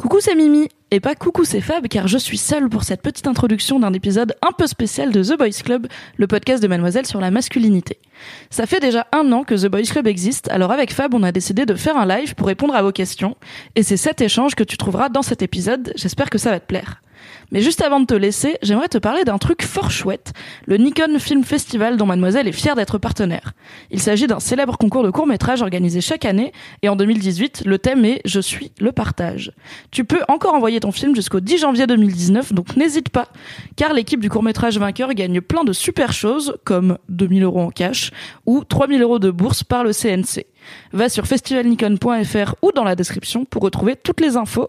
Coucou c'est Mimi, et pas coucou c'est Fab car je suis seule pour cette petite introduction d'un épisode un peu spécial de The Boys Club, le podcast de Mademoiselle sur la masculinité. Ça fait déjà un an que The Boys Club existe, alors avec Fab on a décidé de faire un live pour répondre à vos questions, et c'est cet échange que tu trouveras dans cet épisode, j'espère que ça va te plaire. Mais juste avant de te laisser, j'aimerais te parler d'un truc fort chouette, le Nikon Film Festival dont Mademoiselle est fière d'être partenaire. Il s'agit d'un célèbre concours de court-métrage organisé chaque année, et en 2018, le thème est Je suis le partage. Tu peux encore envoyer ton film jusqu'au 10 janvier 2019, donc n'hésite pas, car l'équipe du court-métrage vainqueur gagne plein de super choses, comme 2000 euros en cash, ou 3000 euros de bourse par le CNC. Va sur festivalnikon.fr ou dans la description pour retrouver toutes les infos.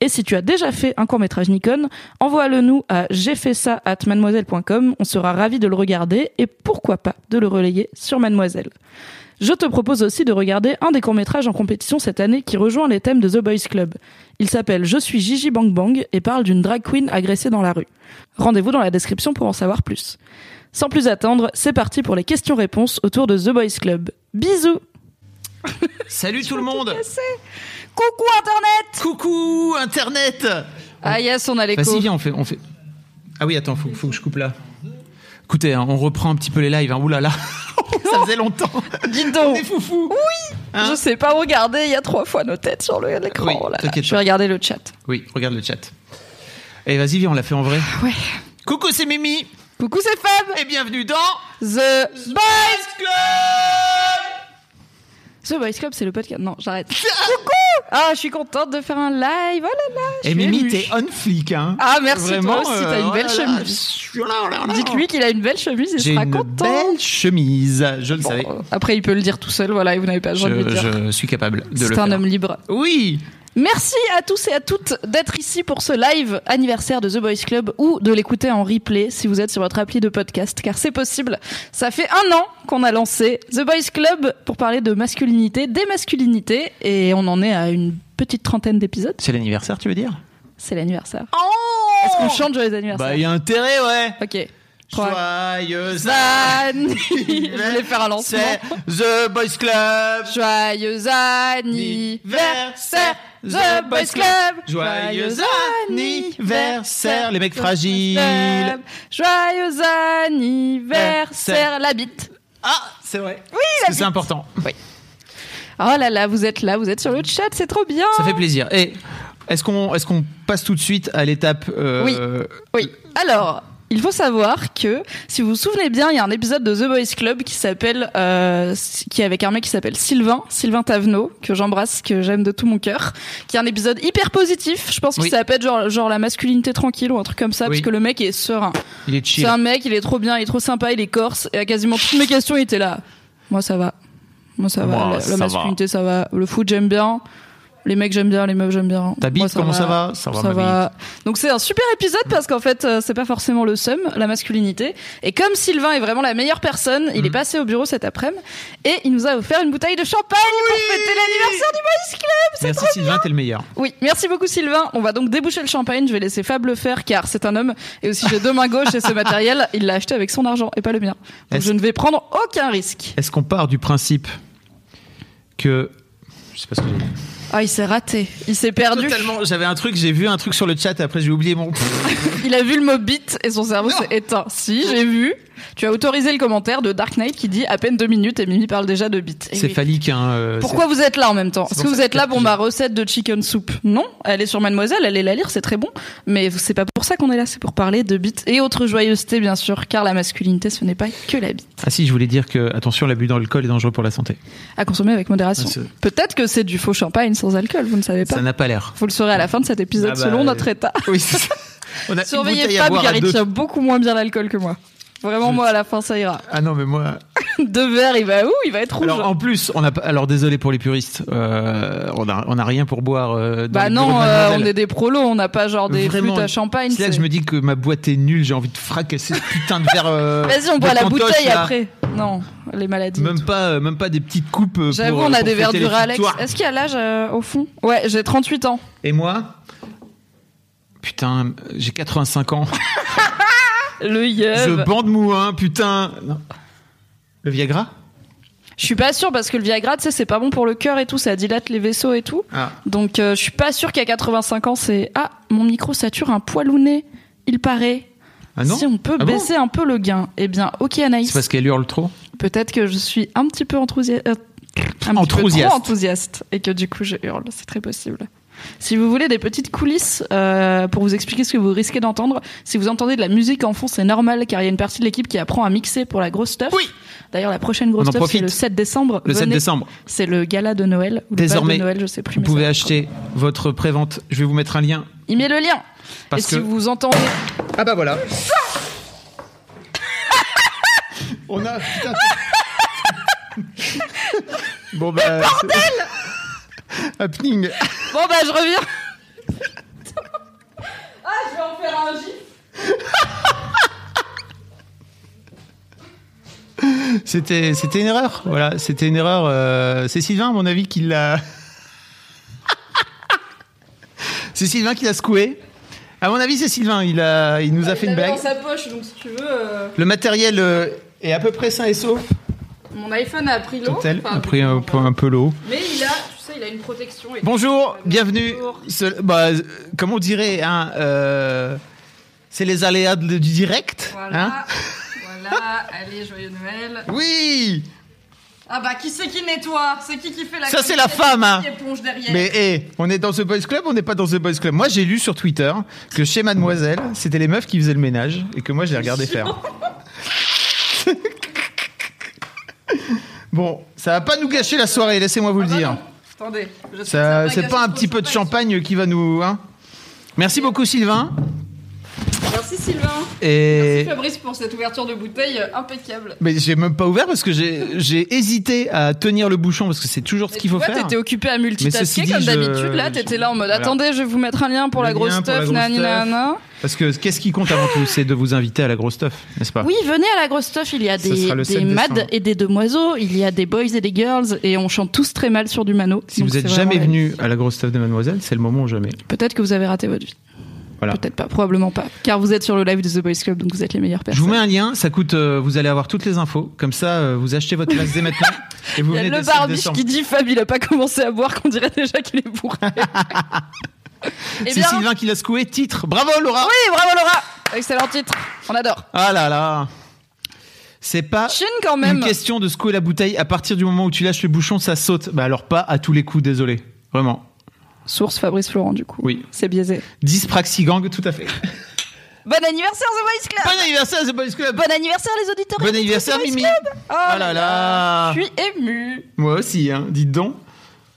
Et si tu as déjà fait un court-métrage Nikon, envoie-le nous à j'ai fait ça at mademoiselle.com. On sera ravis de le regarder et pourquoi pas de le relayer sur Mademoiselle. Je te propose aussi de regarder un des courts-métrages en compétition cette année qui rejoint les thèmes de The Boys Club. Il s'appelle Je suis Gigi Bang Bang et parle d'une drag queen agressée dans la rue. Rendez-vous dans la description pour en savoir plus. Sans plus attendre, c'est parti pour les questions-réponses autour de The Boys Club. Bisous Salut tout le monde Coucou Internet Coucou Internet Ah yes, on a l'écho. Vas-y, viens, on fait, on fait. Ah oui, attends, faut, faut que je coupe là. Écoutez, hein, on reprend un petit peu les lives. Hein. Ouh là là, ça faisait longtemps. Dis donc On est foufou. Oui Hein Je sais pas regarder, il y a trois fois nos têtes sur l'écran. Oui, Oh là là. Je vais regarder le chat. Oui, regarde le chat. Et vas-y, viens, on l'a fait en vrai. Ouais. Coucou, c'est Mimi Coucou, c'est Fab et bienvenue dans The Boys Club. The Boys Club, c'est le podcast. Non, j'arrête. Coucou Ah, je suis contente de faire un live. Oh là là Et Mimi, t'es on fleek, hein Ah, merci, Vraiment, toi aussi, t'as une euh, belle oh chemise. Dites-lui qu'il a une belle chemise, il J'ai sera une content. belle chemise, je le savais. euh, après, il peut le dire tout seul, voilà, et vous n'avez pas besoin de le dire. je suis capable de le C'est faire. un homme libre. Oui Merci à tous et à toutes d'être ici pour ce live anniversaire de The Boys Club ou de l'écouter en replay si vous êtes sur votre appli de podcast, car c'est possible. Ça fait un an qu'on a lancé The Boys Club pour parler de masculinité, des masculinités, et on en est à une petite trentaine d'épisodes. C'est l'anniversaire, tu veux dire? C'est l'anniversaire. Oh Est-ce qu'on chante joyeux anniversaire? Bah, il y a intérêt, ouais Ok. Joyeux Zan Je voulais faire un lancement. The Boys Club. Joyeux anniversaire The Boys Club. Joyeux anniversaire Les mecs fragiles. Joyeux anniversaire La bite. Ah, c'est vrai. Oui, c'est important. Oh là là, vous êtes là, vous êtes sur le chat, c'est trop bien. Ça fait plaisir. Et est-ce qu'on est qu'on passe tout de suite à l'étape euh, Oui. Oui. Alors, il faut savoir que, si vous vous souvenez bien, il y a un épisode de The Boys Club qui s'appelle, euh, qui est avec un mec qui s'appelle Sylvain, Sylvain Tavenot, que j'embrasse, que j'aime de tout mon cœur, qui est un épisode hyper positif. Je pense Oui. qu'il s'appelle genre, genre la masculinité tranquille ou un truc comme ça, Oui. parce que le mec est serein. Il est chill. C'est un mec, il est trop bien, il est trop sympa, il est corse, et à quasiment toutes mes questions, il était là. Moi, ça va. Moi, ça va. Moi, La, la ça masculinité, ça va. Le foot, j'aime bien. Les mecs, j'aime bien. Les meufs, j'aime bien. Ta bite, Moi, comment ça va Ça va, ma Donc, c'est un super épisode parce qu'en fait, euh, c'est pas forcément le seum, la masculinité. Et comme Sylvain est vraiment la meilleure personne, il est Mhm. passé au bureau cet après-midi et il nous a offert une bouteille de champagne pour fêter l'anniversaire du Boys Club. C'est Merci Sylvain, t'es le meilleur. oui, merci beaucoup Sylvain. On va donc déboucher le champagne. Je vais laisser Fab le faire car c'est un homme et aussi j'ai deux mains gauches et ce matériel, il l'a acheté avec son argent et pas le mien. Donc Est-ce- je ne vais prendre aucun risque. Est-ce qu'on part du principe que je sais pas ce que j'ai dit. Ah, il s'est raté. Il s'est perdu. Totalement. J'avais un truc, j'ai vu un truc sur le chat après j'ai oublié mon. Il a vu le mot bit et son cerveau s'est éteint. Si, j'ai vu. Tu as autorisé le commentaire de Dark Knight qui dit à peine deux minutes et Mimi parle déjà de bit. Et C'est oui. phallique, hein. euh, Pourquoi vous êtes là en même temps Est-ce que vous êtes là pour ma recette de chicken soup Non, elle est sur Mademoiselle, allez la lire, c'est très bon. Mais c'est pas pour ça qu'on est là, c'est pour parler de bit et autres joyeusetés bien sûr, car la masculinité ce n'est pas que la bite. Ah si, je voulais dire que attention, l'abus d'alcool est dangereux pour la santé. À consommer avec modération. Ah, Peut-être que c'est du faux champagne sans alcool, vous ne savez pas. Ça n'a pas l'air. Vous le saurez à la fin de cet épisode Ah bah, selon euh, notre état. Oui. c'est ça. On a Surveillez Fab car il tient beaucoup moins bien l'alcool que moi. Vraiment, Je- moi, à la fin, ça ira. Ah non, mais moi. Deux verres, il va où Il va être rouge. Alors en plus, on a pas. Alors désolé pour les puristes, euh, on a on a rien pour boire. euh, dans bah non, euh, on est des prolos, on n'a pas genre des Vraiment, flûtes à champagne. C'est là que je me dis que ma boîte est nulle. J'ai envie de fracasser ce putain de verre. Vas-y, on boit la bouteille là. après. Non, les maladies. Même pas, même pas des petites coupes. J'avoue, on a pour des verres fêter du les Alex. Est-ce qu'il y a l'âge au fond? Ouais, j'ai 38 ans. Et moi, putain, j'ai 85 ans. Le yeub. Je bande mouin, putain. Non. Le Viagra? Je suis pas sûre parce que le Viagra, tu sais, c'est pas bon pour le cœur et tout, ça dilate les vaisseaux et tout. Ah. Donc euh, je suis pas sûre qu'à 85 ans, c'est ah mon micro sature un poil au nez. Il paraît. Ah non si on peut Ah bon baisser un peu le gain. Eh bien, ok Anaïs. C'est parce qu'elle hurle trop. Peut-être que je suis un petit peu enthousiaste. un petit peu Entrousiaste. trop enthousiaste et que du coup je hurle. C'est très possible. Si vous voulez des petites coulisses euh, pour vous expliquer ce que vous risquez d'entendre, si vous entendez de la musique en fond, c'est normal car il y a une partie de l'équipe qui apprend à mixer pour la grosse stuff. Oui. D'ailleurs, la prochaine grosse stuff, c'est le 7 décembre. Le 7 Venez. décembre. C'est le gala de Noël. ou le bal Désormais, de Noël, je sais plus. Vous mais pouvez acheter votre prévente. Je vais vous mettre un lien. Il met le lien. Parce et si que- vous entendez. Ah bah voilà. On a. putain. bon bah. Bordel Happening. Bon bah je reviens. ah, je vais en faire un gif. C'était, c'était une erreur. Voilà, c'était une erreur. euh, C'est Sylvain, à mon avis, qui l'a. c'est Sylvain qui l'a secoué. À mon avis, c'est Sylvain. Il a, il nous a fait Il une blague. dans sa poche, donc si tu veux. euh, Le matériel euh, est à peu près sain et sauf. Mon iPhone a pris l'eau. Enfin, a pris un, peu- un peu l'eau. Mais il a, il a une protection. Et Bonjour, bienvenue. Bonjour. Ce- bah, euh, comme on dirait, hein, euh, c'est les aléas de- du direct. Voilà. hein. voilà. Allez, joyeux Noël. oui, Ah bah, qui c'est qui nettoie? C'est qui qui fait la Ça, c'est la femme, hein. Qui éponge derrière? Mais hé, on est dans The Boys Club, on n'est pas dans The Boys Club. Moi, j'ai lu sur Twitter que chez Mademoiselle, c'était les meufs qui faisaient le ménage et que moi, j'ai regardé faire. bon, ça va pas nous gâcher la soirée, laissez-moi vous le Ah bah dire. non. Attendez. c'est pas un petit peu de champagne. champagne qui va nous. Hein? Merci beaucoup, Sylvain. Merci Sylvain. Et. Merci Fabrice pour cette ouverture de bouteille impeccable. Mais j'ai même pas ouvert parce que j'ai hésité à tenir le bouchon parce que c'est toujours ce qu'il faut vois, faire. T'étais occupé à multitasker dit, comme je- d'habitude. Là, je- t'étais là en mode voilà. attendez, je vais vous mettre un lien pour la grosse lien pour la stuff, grosse. Parce que qu'est-ce qui compte avant tout, c'est de vous inviter à la grosse stuff, n'est-ce pas? Oui, venez à la grosse stuff. Il y a des, des 7 mads décembre. et des demoiseaux. Il y a des boys et des girls. Et on chante tous très mal sur du mano. Si vous êtes jamais venu à la grosse stuff de Mademoiselle, c'est le moment ou jamais? Peut-être que vous avez raté votre vie. Voilà. Peut-être pas, probablement pas. Car vous êtes sur le live de The Boys Club, donc vous êtes les meilleures Je personnes. vous mets un lien, ça coûte, euh, vous allez avoir toutes les infos. Comme ça, euh, vous achetez votre place dès maintenant et vous Il y a venez le dès le 7 barbiche qui dit Fab, il a pas commencé à boire, qu'on dirait déjà qu'il est bourré. Eh C'est bien, Sylvain qui l'a secoué. Titre. Bravo Laura. Oui, bravo Laura Excellent titre, on adore. Ah là là. C'est pas Chine quand même. une question de secouer la bouteille. À partir du moment où tu lâches le bouchon, ça saute. Bah alors pas à tous les coups, désolé. Vraiment. Source Fabrice Florent, du coup. Oui. C'est biaisé. Dyspraxigang, tout à fait. Bon anniversaire, The Boys Club Bon anniversaire, The Boys Club. Bon anniversaire, les auditeurs Bon anniversaire, The Boys Mimi. Club Oh, Oh là là. Je suis émue. Moi aussi, hein. Dites donc.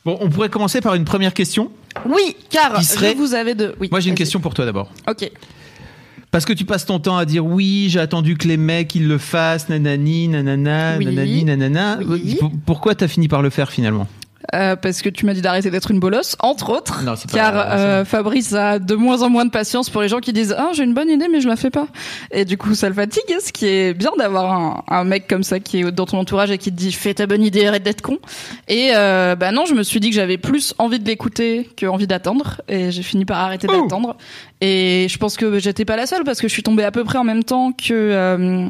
Bon, on pourrait commencer par une première question. Oui, car Qui serait- je vous avais de... Oui, Moi, j'ai une question pour toi d'abord. Ok. Parce que tu passes ton temps à dire oui, j'ai attendu que les mecs ils le fassent, nanani, nanana, Oui. nanani, nanana. Oui. Pourquoi t'as fini par le faire finalement? Euh, parce que tu m'as dit d'arrêter d'être une bolosse, entre autres. Non, c'est pas car euh, Fabrice a de moins en moins de patience pour les gens qui disent ah j'ai une bonne idée mais je la fais pas. Et du coup ça le fatigue. Ce qui est bien d'avoir un, un mec comme ça qui est dans ton entourage et qui te dit fais ta bonne idée arrête d'être con. Et euh, bah non je me suis dit que j'avais plus envie de l'écouter que envie d'attendre et j'ai fini par arrêter Oh. d'attendre. Et je pense que j'étais pas la seule parce que je suis tombée à peu près en même temps que euh,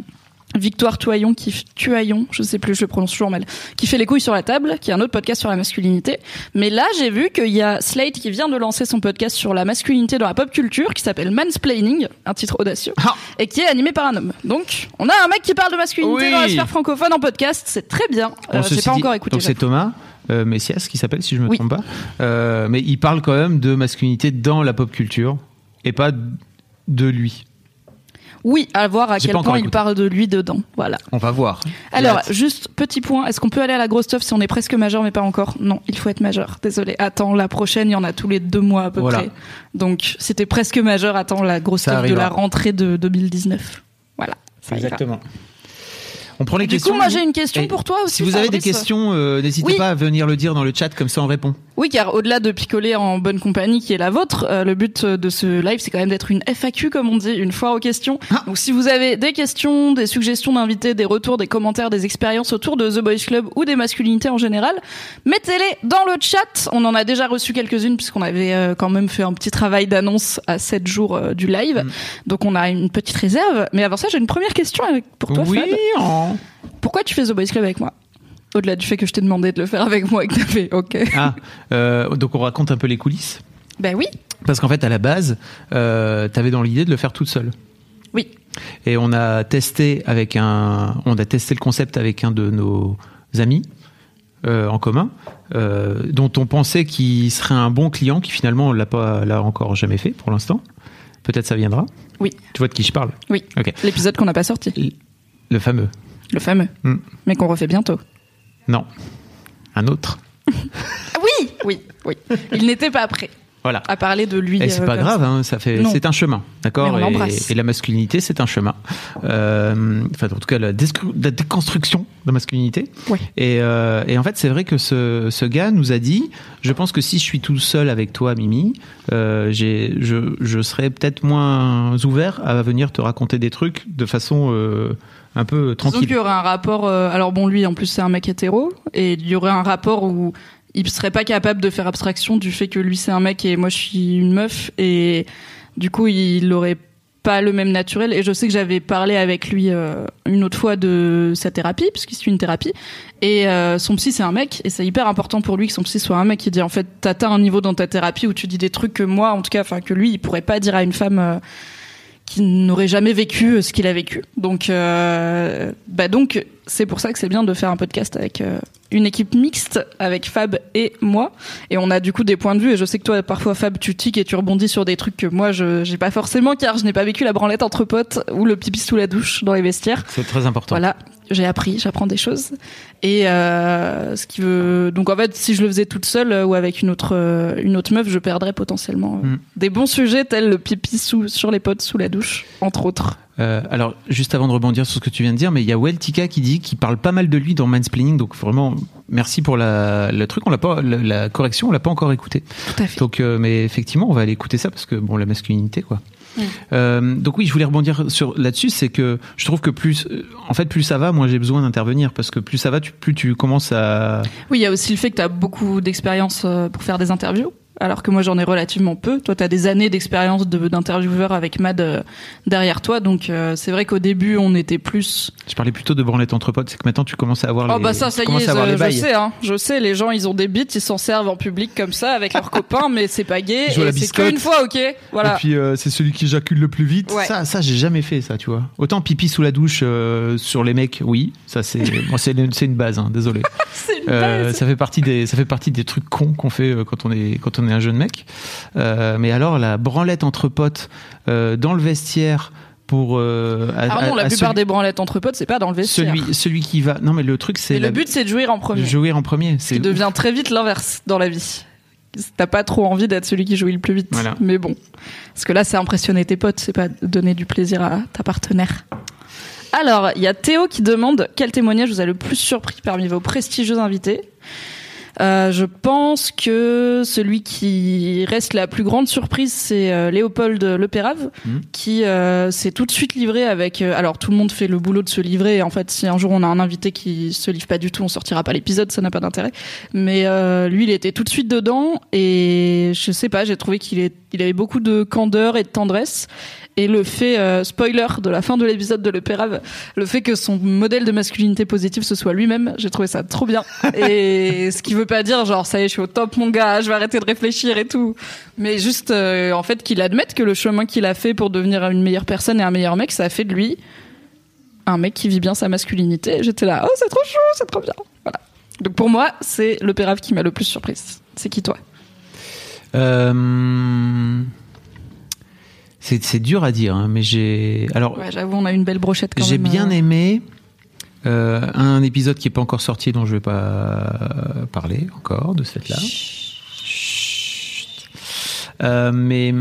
Victoire Tuaillon qui Tuaillon, je sais plus, je le prononce toujours mal, qui fait les couilles sur la table, qui est un autre podcast sur la masculinité. Mais là, j'ai vu qu'il y a Slate qui vient de lancer son podcast sur la masculinité dans la pop culture, qui s'appelle Mansplaining, un titre audacieux, Ah. et qui est animé par un homme. Donc, on a un mec qui parle de masculinité Oui. dans la sphère francophone en podcast, c'est très bien. Euh, j'ai pas dit- encore écouté. Donc c'est. Thomas euh, Messias qui s'appelle, si je me Oui. trompe pas. Euh, mais il parle quand même de masculinité dans la pop culture et pas de lui. Oui, à voir à quel point il parle de lui dedans. Voilà. On va voir. Alors, juste petit point, est-ce qu'on peut aller à la grosse stuff si on est presque majeur mais pas encore? Non, il faut être majeur. Désolé. Attends, la prochaine, il y en a tous les deux mois à peu Voilà. près. Donc, c'était presque majeur. Attends la grosse Ça stuff de la rentrée de 2019. Voilà. Exactement. On prend les Du questions. coup, moi j'ai une question Et pour toi aussi. Si vous avez des questions, euh, n'hésitez Oui. pas à venir le dire dans le chat, comme ça on répond. Oui, car au-delà de picoler en bonne compagnie qui est la vôtre, euh, le but de ce live, c'est quand même d'être une FAQ, comme on dit, une foire aux questions. Ah. Donc si vous avez des questions, des suggestions d'invités, des retours, des commentaires, des expériences autour de The Boys Club ou des masculinités en général, mettez-les dans le chat. On en a déjà reçu quelques-unes puisqu'on avait euh, quand même fait un petit travail d'annonce à 7 jours euh, du live. Mm. Donc on a une petite réserve. Mais avant ça, j'ai une première question avec- pour toi, oui. Fab. en- Pourquoi tu fais The Boys Club avec moi? Au-delà du fait que je t'ai demandé de le faire avec moi et que t'as fait OK. Ah, euh, donc on raconte un peu les coulisses. Ben oui. Parce qu'en fait, à la base, euh, t'avais dans l'idée de le faire toute seule. Oui. Et on a testé avec un, on a testé le concept avec un de nos amis euh, en commun, euh, dont on pensait qu'il serait un bon client, qui finalement on l'a pas, l'a encore jamais fait pour l'instant. Peut-être ça viendra. Oui. Tu vois de qui je parle? Oui. Ok. L'épisode qu'on n'a pas sorti. Le fameux. Le fameux. Hmm. Mais qu'on refait bientôt. Non. Un autre. Ah oui Oui, oui. Il n'était pas prêt Voilà. à parler de lui. Et c'est euh, pas grave, ça. hein, ça fait, Non. c'est un chemin, d'accord. Et, et la masculinité, c'est un chemin. Euh, enfin, en tout cas, la, déconstruction de la masculinité. Ouais. Et, euh, et en fait, c'est vrai que ce, ce gars nous a dit, je pense que si je suis tout seul avec toi, Mimi, j'ai, je, je serais peut-être moins ouvert à venir te raconter des trucs de façon un peu tranquille. qu'il y aurait un rapport. euh, alors bon, lui, en plus, c'est un mec hétéro, et il y aurait un rapport où il serait pas capable de faire abstraction du fait que lui c'est un mec et moi je suis une meuf, et du coup, il aurait pas le même naturel. Et je sais que j'avais parlé avec lui euh, une autre fois de sa thérapie, parce qu'il suit une thérapie, et euh, son psy c'est un mec, et c'est hyper important pour lui que son psy soit un mec. Il dit en fait, t'atteins un niveau dans ta thérapie où tu dis des trucs que moi, en tout cas, enfin que lui, il pourrait pas dire à une femme. Qui n'aurait jamais vécu euh, ce qu'il a vécu. Donc, euh, bah donc, c'est pour ça que c'est bien de faire un podcast avec euh, une équipe mixte avec Fab et moi. Et on a du coup des points de vue. Et je sais que toi, parfois, Fab, tu tiques et tu rebondis sur des trucs que moi, je j'ai pas forcément, car je n'ai pas vécu la branlette entre potes ou le pipi sous la douche dans les vestiaires. C'est très important. Voilà, j'ai appris, j'apprends des choses. Et euh, ce qui veut donc en fait, si je le faisais toute seule euh, ou avec une autre euh, une autre meuf, je perdrais potentiellement Mm. des bons sujets tels le pipi sous sur les potes sous la douche, entre autres. Euh, alors, juste avant de rebondir sur ce que tu viens de dire, mais il y a Weltika qui dit qu'il parle pas mal de lui dans Mansplaining, donc vraiment merci pour la, le truc. On l'a pas, la, la correction, on l'a pas encore écouté. Tout à fait. Donc, euh, mais effectivement, on va aller écouter ça parce que bon, la masculinité, quoi. Euh, donc oui, je voulais rebondir sur là-dessus, c'est que je trouve que plus, euh, en fait, plus ça va, moins j'ai besoin d'intervenir parce que plus ça va, tu, plus tu commences à. Oui, il y a aussi le fait que tu as beaucoup d'expérience pour faire des interviews. Alors que moi j'en ai relativement peu. Toi, tu as des années d'expérience de- d'intervieweur avec Mad euh, derrière toi. Donc euh, c'est vrai qu'au début on était plus Je parlais plutôt de branlette entre potes, c'est que maintenant tu commences à avoir Oh les. bah ça, ça y est, je, sais, hein. Je sais, les gens, ils ont des bites, ils s'en servent en public comme ça avec leurs copains, mais c'est pas gay. C'est qu'une fois, ok Voilà. Et puis euh, c'est celui qui éjacule le plus vite. Ouais. Ça, ça j'ai jamais fait ça, tu vois. Autant pipi sous la douche sur les mecs, oui, ça c'est, bon, c'est, une- c'est une base, hein, désolé. une base. ça fait partie des, ça fait partie des trucs cons qu'on fait quand on est, quand on est un jeune mec. Euh, mais alors la branlette entre potes euh, dans le vestiaire pour. Euh, à- non, à- la plupart celui, des branlettes entre potes, c'est pas dans le vestiaire. celui, celui qui va. Non mais le truc c'est la- le but, c'est de jouir en premier. jouer en premier. C'est qui devient très vite l'inverse dans la vie. T'as pas trop envie d'être celui qui jouit le plus vite. Voilà. Mais bon. Parce que là, c'est impressionner tes potes, c'est pas donner du plaisir à ta partenaire. Alors, il y a Théo qui demande quel témoignage vous a le plus surpris parmi vos prestigieux invités. Euh, je pense que celui qui reste la plus grande surprise, c'est euh, Léopold Lepérave, Mhm. qui euh, s'est tout de suite livré avec. euh, alors tout le monde fait le boulot de se livrer. Et en fait, si un jour on a un invité qui se livre pas du tout, on sortira pas l'épisode, ça n'a pas d'intérêt. Mais euh, lui, il était tout de suite dedans et je sais pas, j'ai trouvé qu'il est, il avait beaucoup de candeur et de tendresse. Et le fait, euh, spoiler de la fin de l'épisode de Le Pérave, le fait que son modèle de masculinité positive ce soit lui-même, j'ai trouvé ça trop bien. Et ce qui veut pas dire genre ça y est, je suis au top mon gars, je vais arrêter de réfléchir et tout. Mais juste euh, en fait qu'il admette que le chemin qu'il a fait pour devenir une meilleure personne et un meilleur mec, ça a fait de lui un mec qui vit bien sa masculinité. J'étais là, oh c'est trop chou, c'est trop bien. Voilà. Donc pour moi, c'est Le Pérave qui m'a le plus surprise. C'est qui toi? Euh, c'est, dur à dire, hein, mais j'ai. Alors, Ouais, j'avoue, on a une belle brochette quand J'ai bien euh. aimé euh, un épisode qui est pas encore sorti dont je vais pas parler encore de cette là. Euh, mais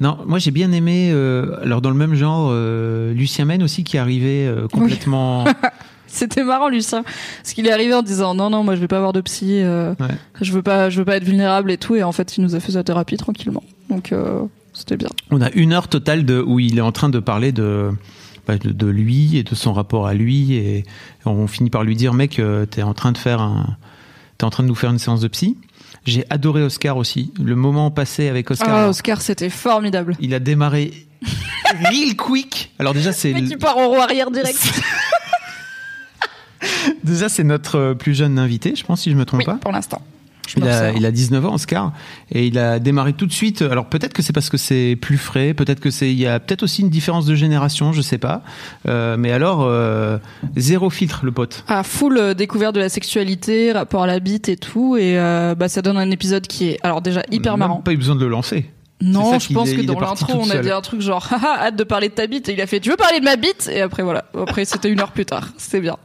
Non, moi j'ai bien aimé. euh, alors dans le même genre, euh, Lucien Men aussi qui arrivait euh, complètement. C'était marrant Lucien, parce qu'il est arrivé en disant non non moi je vais pas avoir de psy, euh, Ouais. je veux pas je veux pas être vulnérable et tout et en fait il nous a fait sa thérapie tranquillement. Donc euh, c'était bien. On a une heure totale de où il est en train de parler de bah, de, de lui et de son rapport à lui et on finit par lui dire mec euh, t'es en train de faire un t'es en train de nous faire une séance de psy. J'ai adoré Oscar aussi. Le moment passé avec Oscar. Ah Oscar c'était formidable. Il a démarré real quick. Alors déjà c'est Mais tu pars en roue arrière direct. déjà c'est notre plus jeune invité, je pense si je me trompe oui pas. pour l'instant. Il a, il a 19 ans, Oscar, et il a démarré tout de suite. Alors peut-être que c'est parce que c'est plus frais, peut-être que c'est, il y a peut-être aussi une différence de génération, je sais pas. Euh, mais alors euh, zéro filtre, le pote. à full euh, découverte de la sexualité, rapport à la bite et tout, et euh, bah ça donne un épisode qui est alors déjà hyper marrant. Pas eu besoin de le lancer. Non, je pense est- que dans l'intro on a dit un truc genre haha hâte de parler de ta bite et il a fait tu veux parler de ma bite? Et après voilà après c'était une heure plus tard c'était bien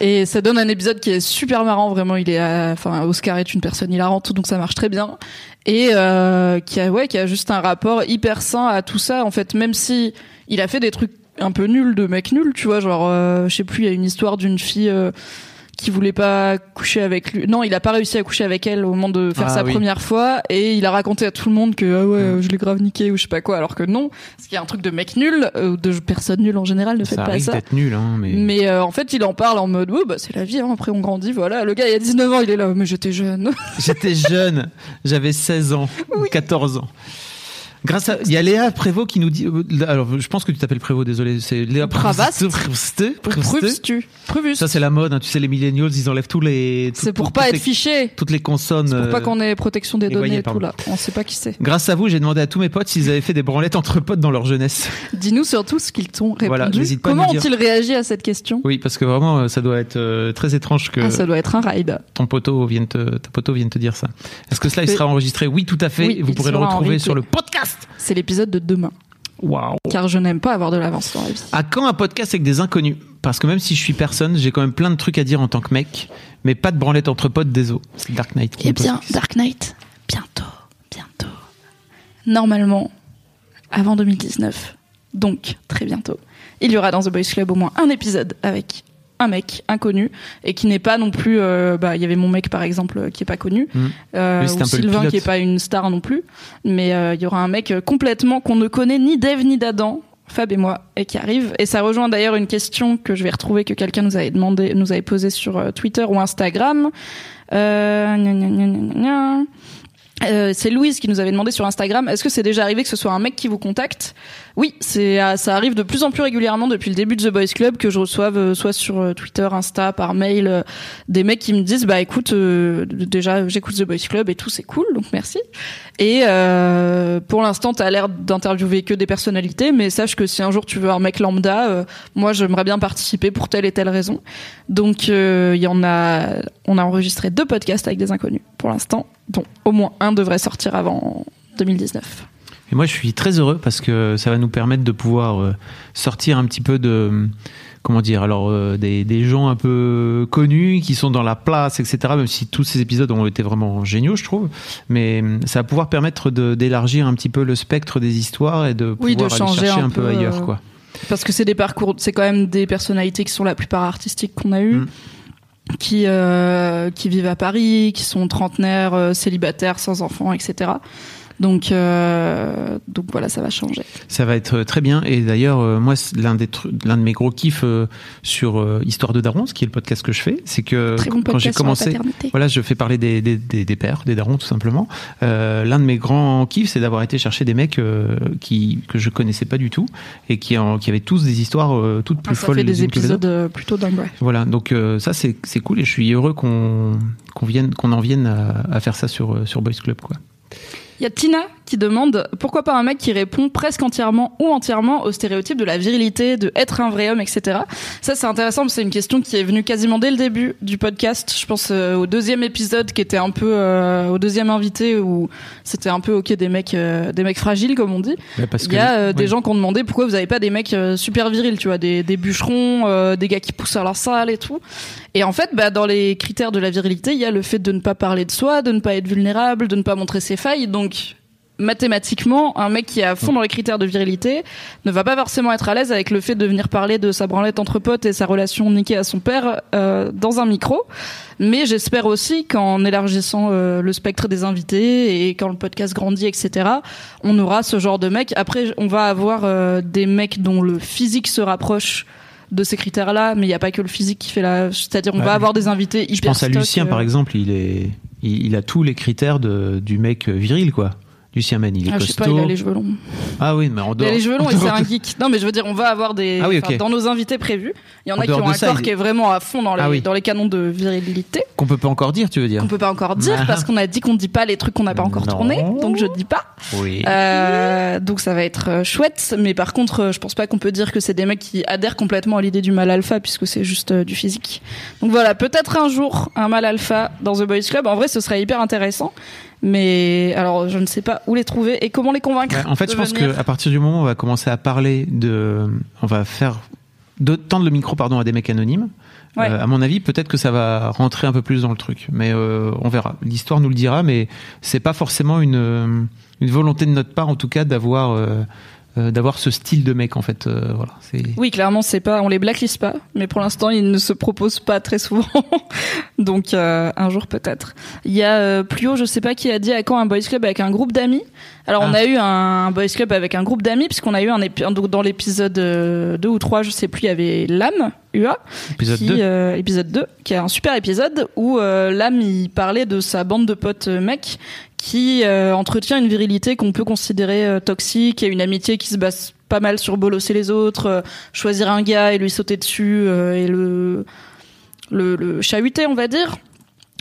et ça donne un épisode qui est super marrant vraiment il est enfin Oscar est une personne hilarante donc ça marche très bien. Et euh, qui a ouais qui a juste un rapport hyper sain à tout ça en fait même si il a fait des trucs un peu nuls de mec nul tu vois genre euh, je sais plus il y a une histoire d'une fille euh, qui voulait pas coucher avec lui. Non, il a pas réussi à coucher avec elle au moment de faire Ah sa oui. première fois et il a raconté à tout le monde que ah ouais, je l'ai grave niqué ou je sais pas quoi alors que non, ce qui est un truc de mec nul euh, ou de personne nulle en général ne faites Ça pas arrive ça. d'être nul, hein, mais. Mais euh, en fait, il en parle en mode, ouais, bah, c'est la vie, hein, après on grandit, voilà. Le gars, il a 19 ans, il est là, mais j'étais jeune. J'étais jeune, j'avais 16 ans, ou 14 ans. Grâce à, il y a Léa Prévost qui nous dit, euh, alors je pense que tu t'appelles Prévost, désolé, c'est Léa. Prévost. Prévost. Ça c'est la mode, hein, tu sais les millennials, ils enlèvent tous les. C'est tout- pour toutes pas les- être fiché. Toutes les consonnes. Pour pas euh, qu'on ait protection des les données et tout là. On sait pas qui c'est. Grâce à vous, j'ai demandé à tous mes potes s'ils avaient fait des branlettes entre potes dans leur jeunesse. Dis-nous surtout ce qu'ils t'ont répondu. Voilà, n'hésite pas Comment ont-ils réagi à cette question? Oui, parce que vraiment, euh, ça doit être euh, très étrange que Ah, ça doit être un ride. ton poteau vienne te, ta poteau vienne te dire ça. Est-ce que cela, il sera enregistré? Oui, tout à fait. Oui, vous pourrez le retrouver sur le podcast. C'est l'épisode de demain. Waouh. Car je n'aime pas avoir de l'avance dans la vie. À quand un podcast avec des inconnus? Parce que même si je suis personne, j'ai quand même plein de trucs à dire en tant que mec, mais pas de branlette entre potes des os. C'est Dark Knight. Eh bien. Dark Knight, bientôt, bientôt. Normalement, avant 2019, donc très bientôt, il y aura dans The Boys Club au moins un épisode avec un mec inconnu et qui n'est pas non plus. euh, bah, il y avait mon mec par exemple euh, qui est pas connu, Mm. euh, ou Sylvain qui est pas une star non plus, mais euh, il y aura un mec complètement qu'on ne connaît ni d'Eve ni d'Adam. Fab et moi, et qui arrive. Et ça rejoint d'ailleurs une question que je vais retrouver que quelqu'un nous avait demandé, nous avait posée sur Twitter ou Instagram. Euh, gna, gna, gna, gna, gna. Euh, c'est Louise qui nous avait demandé sur Instagram est-ce que c'est déjà arrivé que ce soit un mec qui vous contacte? Oui, euh, ça arrive de plus en plus régulièrement depuis le début de The Boys Club que je reçoive euh, soit sur Twitter, Insta, par mail des mecs qui me disent bah écoute déjà j'écoute The Boys Club et tout c'est cool donc merci. Et pour l'instant t'as l'air d'interviewer que des personnalités mais sache que si un jour tu veux un mec lambda moi j'aimerais bien participer pour telle et telle raison. Donc il y en a on a enregistré deux podcasts avec des inconnus pour l'instant dont au moins un devrait sortir avant 2019. Et moi, je suis très heureux parce que ça va nous permettre de pouvoir euh, sortir un petit peu de. Comment dire Alors, euh, des, des gens un peu connus qui sont dans la place, etc. Même si tous ces épisodes ont été vraiment géniaux, je trouve. Mais euh, ça va pouvoir permettre d'élargir un petit peu le spectre des histoires et de pouvoir Oui, de aller chercher un un peu, peu, ailleurs, quoi. Parce que c'est des parcours, c'est quand même des personnalités qui sont la plupart artistiques qu'on a eues, Mm. Qui euh, qui vivent à Paris, qui sont trentenaires, euh, célibataires, sans enfants, etc. Donc euh, donc voilà, ça va changer. Ça va être très bien. Et d'ailleurs, euh, moi, l'un des l'un de mes gros kiffs euh, sur euh, Histoire de Daron, ce qui est le podcast que je fais, c'est que Très bon quand j'ai commencé, voilà, je fais parler des, des, des, des pères, des darons, tout simplement. Euh, l'un de mes grands kiffs, c'est d'avoir été chercher des mecs euh, qui que je connaissais pas du tout et qui, en, qui avaient tous des histoires euh, toutes plus Ah, ça folles fait les des épisodes euh, plutôt dingues. ouais. Voilà, donc euh, ça c'est c'est cool et je suis heureux qu'on qu'on vienne qu'on en vienne à, à faire ça sur euh, sur Boys Club quoi. Il Tina? Qui demande pourquoi pas un mec qui répond presque entièrement ou entièrement au stéréotype de la virilité, de être un vrai homme, etc. Ça c'est intéressant, parce que c'est une question qui est venue quasiment dès le début du podcast. Je pense euh, au deuxième épisode qui était un peu euh, au deuxième invité où c'était un peu ok des mecs euh, des mecs fragiles comme on dit. parce Il y a euh, des oui. gens qui ont demandé pourquoi vous avez pas des mecs euh, super virils, tu vois, des, des bûcherons, euh, des gars qui poussent à leur salle et tout. Et en fait, bah, dans les critères de la virilité, il y a le fait de ne pas parler de soi, de ne pas être vulnérable, de ne pas montrer ses failles. Donc, mathématiquement, un mec qui est à fond dans les critères de virilité ne va pas forcément être à l'aise avec le fait de venir parler de sa branlette entre potes et sa relation niquée à son père euh, dans un micro. Mais j'espère aussi qu'en élargissant euh, le spectre des invités et quand le podcast grandit, etc., on aura ce genre de mec. Après, on va avoir euh, des mecs dont le physique se rapproche de ces critères-là, mais il n'y a pas que le physique qui fait la. C'est-à-dire, on Ouais. va avoir des invités hyper Je pense à Lucien, euh, par exemple, il est, il a tous les critères de, du mec viril, quoi. Lucien Man, il est Ah, je sais pas, il a les cheveux longs. Ah oui, mais en Il dehors. a les cheveux longs et c'est un geek. Non, mais je veux dire, on va avoir des. Ah oui. Dans nos invités prévus, il y en En a qui ont un ça, corps il- qui est vraiment à fond dans les, Ah oui. dans les canons de virilité. Qu'on peut pas encore dire, tu veux dire On peut pas encore dire Ah. parce qu'on a dit qu'on dit pas les trucs qu'on n'a pas encore Non. tournés, donc je dis pas. Oui. Euh, donc ça va être euh, chouette, mais par contre, euh, je pense pas qu'on peut dire que c'est des mecs qui adhèrent complètement à l'idée du mal alpha puisque c'est juste euh, du physique. Donc voilà, peut-être un jour un mal alpha dans The Boys Club. En vrai, ce serait hyper intéressant, mais alors je ne sais pas où les trouver et comment les convaincre. En fait, je pense qu'à partir du moment où on va commencer à parler de. On va faire. De, tendre le micro pardon, à des mecs anonymes. Ouais. Euh, à mon avis, peut-être que ça va rentrer un peu plus dans le truc. Mais euh, on verra. L'histoire nous le dira, mais c'est pas forcément une, une volonté de notre part, en tout cas, d'avoir. euh, euh, d'avoir ce style de mec en fait euh, voilà Oui, clairement, c'est pas, on les blacklist pas, mais pour l'instant, ils ne se proposent pas très souvent. Donc, euh, un jour peut-être. Il y a plus haut, je sais pas qui a dit à quand un boys club avec un groupe d'amis. Alors, on Ah. a eu un boys club avec un groupe d'amis puisqu'on a eu un épi- donc dans l'épisode 2 ou 3, je sais plus, il y avait Lame UA épisode qui, 2 euh, épisode 2, qui est un super épisode où Lame il parlait de sa bande de potes mecs qui euh, entretient une virilité qu'on peut considérer euh, toxique et une amitié qui se base pas mal sur bolosser les autres, euh, choisir un gars et lui sauter dessus euh, et le, le le chahuter on va dire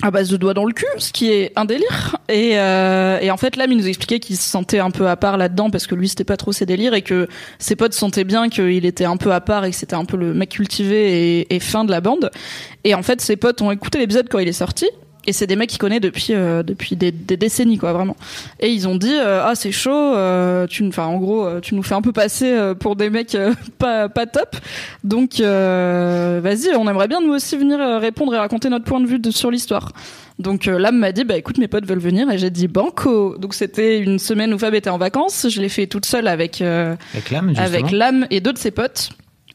à base de doigts dans le cul, ce qui est un délire. Et, euh, et en fait, Lame, il nous expliquait qu'il se sentait un peu à part là-dedans parce que lui, c'était pas trop ses délires et que ses potes sentaient bien qu'il était un peu à part et que c'était un peu le mec cultivé et, et fin de la bande. Et en fait, ses potes ont écouté l'épisode quand il est sorti. Et c'est des mecs qu'il connaît depuis euh, depuis des, des décennies quoi vraiment. Et ils ont dit euh, ah c'est chaud, euh, tu enfin en gros tu nous fais un peu passer pour des mecs pas pas top. Donc vas-y, on aimerait bien nous aussi venir répondre et raconter notre point de vue de, sur l'histoire. Donc euh, Lame m'a dit bah écoute mes potes veulent venir et j'ai dit banco. Donc c'était une semaine où Fab était en vacances, je l'ai fait toute seule avec avec l'âme avec et deux de ses potes.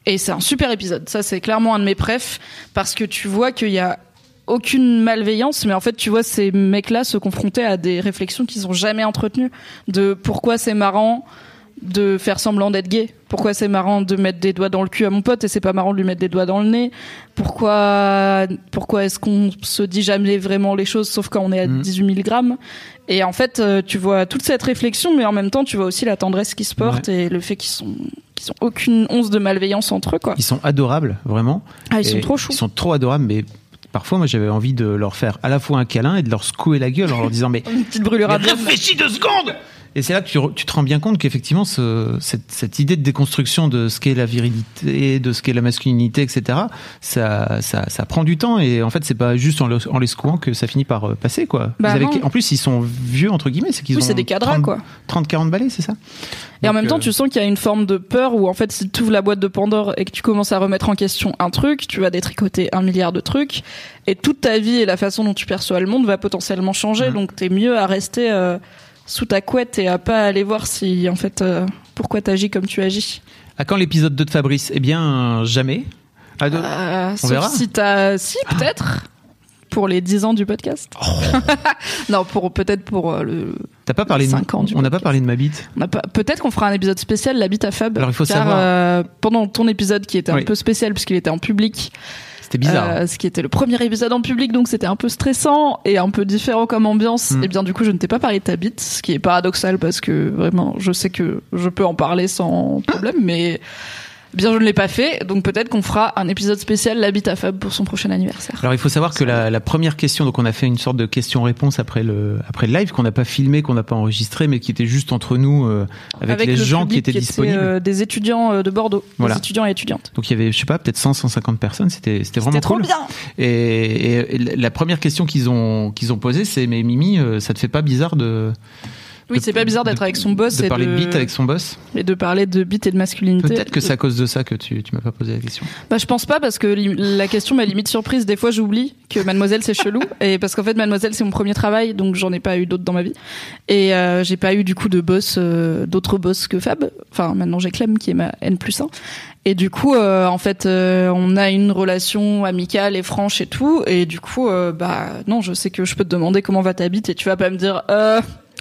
Et c'est un super épisode. Ça, c'est clairement un de mes prefs parce que tu vois qu'il y a aucune malveillance, mais en fait, tu vois ces mecs-là se confronter à des réflexions qu'ils ont jamais entretenues de pourquoi c'est marrant de faire semblant d'être gay. Pourquoi c'est marrant de mettre des doigts dans le cul à mon pote et c'est pas marrant de lui mettre des doigts dans le nez. Pourquoi, pourquoi est-ce qu'on se dit jamais vraiment les choses sauf quand on est à Mm. 18 000 grammes Et en fait, euh, tu vois toute cette réflexion, mais en même temps, tu vois aussi la tendresse qui se porte et le fait qu'ils sont, qu'ils ont aucune once de malveillance entre eux, quoi. ils sont adorables vraiment Ah, ils sont trop choux. Ils sont trop adorables, mais parfois, moi, j'avais envie de leur faire à la fois un câlin et de leur secouer la gueule en leur disant, mais Une petite brûlure à Mais réfléchis deux secondes Et c'est là que tu, tu te rends bien compte qu'effectivement, ce- cette, cette idée de déconstruction de ce qu'est la virilité, de ce qu'est la masculinité, etc., ça, ça, ça prend du temps. Et en fait, c'est pas juste en, le- en les secouant que ça finit par euh, passer, quoi. Bah en plus, ils sont vieux, entre guillemets. C'est qu'ils Oui, ont c'est des cadras, 30, quoi. 30, 40 balais, c'est ça? Et en même temps, euh, tu sens qu'il y a une forme de peur où, en fait, si tu ouvres la boîte de Pandore et que tu commences à remettre en question un truc, tu vas détricoter un milliard de trucs. Et toute ta vie et la façon dont tu perçois le monde va potentiellement changer. Mhm. Donc, t'es mieux à rester euh, sous ta couette et à pas aller voir si, en fait, euh, pourquoi t'agis comme tu agis. À quand l'épisode 2 de Fabrice? Eh bien, jamais. À deux- Euh, sauf verra. si t'as, si, peut-être. Pour les 10 ans du podcast. Oh. non, pour, peut-être pour euh, le, T'as pas parlé de, Cinq ans du on n'a pas parlé de ma bite. On pas- Peut-être qu'on fera un épisode spécial, la bite à Fab. Alors, il faut car, savoir- euh, pendant ton épisode qui était un Oui. peu spécial puisqu'il était en public, C'était bizarre. euh, ce qui était le premier épisode en public, donc c'était un peu stressant et un peu différent comme ambiance. Mm. Et bien du coup, je ne t'ai pas parlé de ta bite, ce qui est paradoxal parce que vraiment, je sais que je peux en parler sans problème, mais bien je ne l'ai pas fait. Donc peut-être qu'on fera un épisode spécial, à Fab, pour son prochain anniversaire. Alors il faut savoir que la, la première question, donc on a fait une sorte de question-réponse après le après le live qu'on n'a pas filmé, qu'on n'a pas enregistré, mais qui était juste entre nous euh, avec, les le gens qui étaient disponibles. euh, des étudiants euh, de Bordeaux, Voilà. des étudiants et étudiantes. Donc il y avait, je sais pas, peut-être 100, 150 personnes. C'était c'était vraiment C'était trop cool. bien. Et, et- et la première question qu'ils ont qu'ils ont posée, c'est mais Mimi, euh, ça te fait pas bizarre de Oui, c'est pas bizarre d'être avec son boss de et parler de de bite avec son boss. et de parler de bite et de masculinité. Peut-être que c'est à cause de ça que tu, tu m'as pas posé la question. Bah, je pense pas parce que la question m'a limite surprise. Des fois, j'oublie que Mademoiselle c'est chelou et parce qu'en fait, Mademoiselle c'est mon premier travail, donc j'en ai pas eu d'autres dans ma vie et euh, j'ai pas eu du coup de boss, euh, d'autres boss que Fab. Enfin, maintenant j'ai Clem qui est ma N plus 1 et du coup, euh, en fait, euh, on a une relation amicale et franche et tout et du coup, euh, bah non, je sais que je peux te demander comment va ta bite et tu vas pas me dire,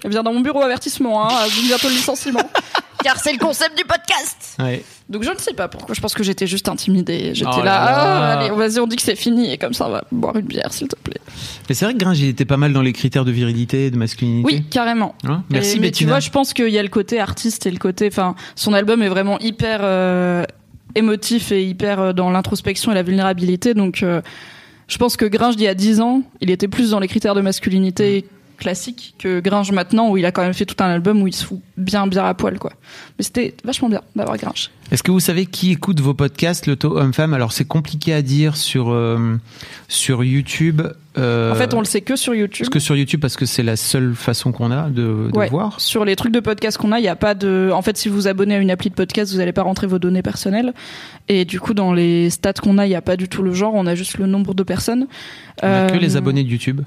euh, viens dans mon bureau avertissement, hein, bientôt le licenciement. Car c'est le concept du podcast. Ouais. Donc je ne sais pas pourquoi. Je pense que j'étais juste intimidée. J'étais Oh là, là là. ah, allez, vas-y, on dit que c'est fini et comme ça, on va boire une bière, s'il te plaît. Mais c'est vrai que Gringe, il était pas mal dans les critères de virilité, de masculinité. Oui, carrément. Hein Merci Et- mais tu vois, je pense qu'il y a le côté artiste et le côté, enfin, son album est vraiment hyper euh, émotif et hyper euh, dans l'introspection et la vulnérabilité. Donc, euh, je pense que Gringe d'il y a 10 ans, il était plus dans les critères de masculinité classique que Gringe maintenant, où il a quand même fait tout un album où il se fout bien, bien à poil, quoi. Mais c'était vachement bien d'avoir Gringe. Est-ce que vous savez qui écoute vos podcasts, le taux homme-femme? Alors c'est compliqué à dire sur euh, sur YouTube. euh, En fait, on le sait que sur YouTube. Parce que sur YouTube, parce que c'est la seule façon qu'on a de, de Ouais. voir. Sur les trucs de podcast qu'on a, il n'y a pas de. En fait, si vous vous abonnez à une appli de podcast, vous n'allez pas rentrer vos données personnelles. Et du coup, dans les stats qu'on a, il n'y a pas du tout le genre. On a juste le nombre de personnes. On a que Euh, les abonnés de YouTube.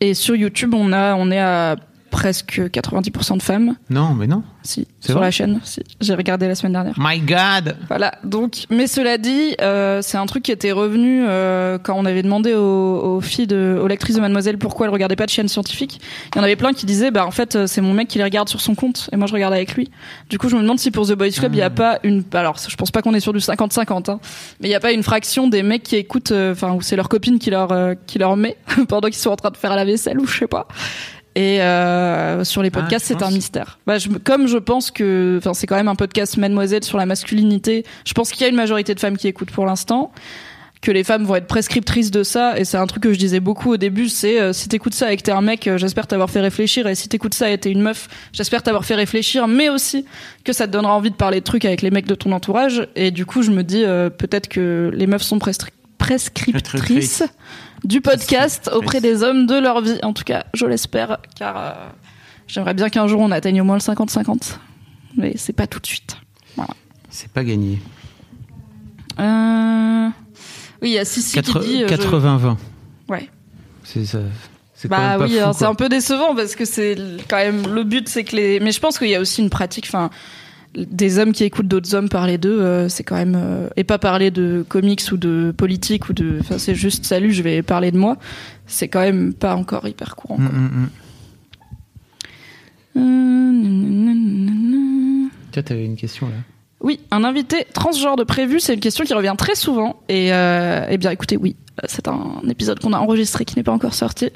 Et sur YouTube, on a, on est à presque 90% de femmes. Non, mais non. Si. C'est Sur vrai la chaîne. Si. J'ai regardé la semaine dernière. My God Voilà. Donc, mais cela dit, euh, c'est un truc qui était revenu euh, quand on avait demandé aux, aux filles de, aux lectrices de Mademoiselle pourquoi elles regardaient pas de chaîne scientifique. Il y en avait plein qui disaient, bah en fait, euh, c'est mon mec qui les regarde sur son compte et moi je regarde avec lui. Du coup, je me demande si pour The Boys Club, il y a pas une, alors je pense pas qu'on est sur du 50-50, hein, mais il y a pas une fraction des mecs qui écoutent, euh, enfin où c'est leur copine qui leur euh, qui leur met pendant qu'ils sont en train de faire la vaisselle ou je sais pas. Et euh, sur les Ah, podcasts, c'est un mystère. Bah, je, me- comme je pense que, enfin, c'est quand même un podcast Mademoiselle sur la masculinité. Je pense qu'il y a une majorité de femmes qui écoutent pour l'instant. Que les femmes vont être prescriptrices de ça, et c'est un truc que je disais beaucoup au début. C'est euh, si t'écoutes ça et que t'es un mec, euh, j'espère t'avoir fait réfléchir, et si t'écoutes ça et t'es une meuf, j'espère t'avoir fait réfléchir, mais aussi que ça te donnera envie de parler de trucs avec les mecs de ton entourage. Et du coup, je me dis euh, peut-être que les meufs sont prescri- prescriptrices Prescriptrices. Du podcast auprès des hommes de leur vie. En tout cas, je l'espère, car euh, j'aimerais bien qu'un jour on atteigne au moins le 50-50. Mais c'est pas tout de suite. C'est pas gagné. Euh... Oui, il y a Sissi Quatre- qui dit... euh, je- 80-20. Ouais. C'est ça. C'est Bah oui, alors c'est un peu décevant parce que c'est quand même le but, c'est que les. Mais je pense qu'il y a aussi une pratique, enfin, des hommes qui écoutent d'autres hommes parler d'eux, euh, c'est quand même euh, et pas parler de comics ou de politique ou de. Enfin, c'est juste salut, je vais parler de moi. C'est quand même pas encore hyper courant. Mm, quoi. mm, mm. Euh, nanana. Toi, t'avais une question là. Oui, un invité transgenre de prévu, c'est une question qui revient très souvent. Et euh, eh bien, écoutez, oui, c'est un épisode qu'on a enregistré qui n'est pas encore sorti.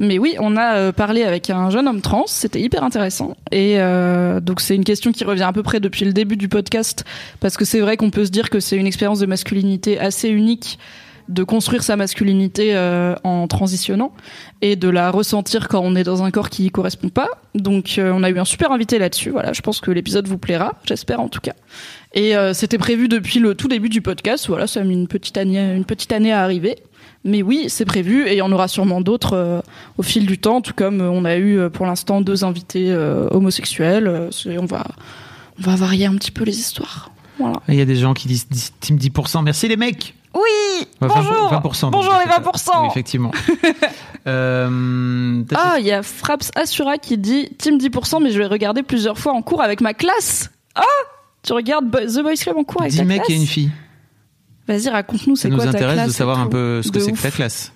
Mais oui, on a euh, parlé avec un jeune homme trans, c'était hyper intéressant. Et euh, donc, c'est une question qui revient à peu près depuis le début du podcast, parce que c'est vrai qu'on peut se dire que c'est une expérience de masculinité assez unique de construire sa masculinité euh, en transitionnant et de la ressentir quand on est dans un corps qui y correspond pas. Donc euh, on a eu un super invité là-dessus. Voilà, je pense que l'épisode vous plaira, j'espère en tout cas. Et euh, c'était prévu depuis le tout début du podcast. Voilà, ça a mis une petite année, une petite année à arriver. Mais oui, c'est prévu et il y en aura sûrement d'autres au fil du temps, tout comme on a eu pour l'instant deux invités homosexuels. On va, on va varier un petit peu les histoires. Voilà. Il y a des gens qui disent, disent Team 10%. Merci les mecs Oui, 20%, bonjour, 20%, bonjour les c'est pas- 20%. Oui, effectivement. euh, Ah, il y a Fraps Assura qui dit Team 10%, mais je vais regarder plusieurs fois en cours avec ma classe. Ah Tu regardes The Boys Club en cours avec 10 ta mecs classe et une fille. Vas-y, raconte-nous, Ça c'est nous quoi ta intéresse classe de savoir un peu ce que c'est que ta classe.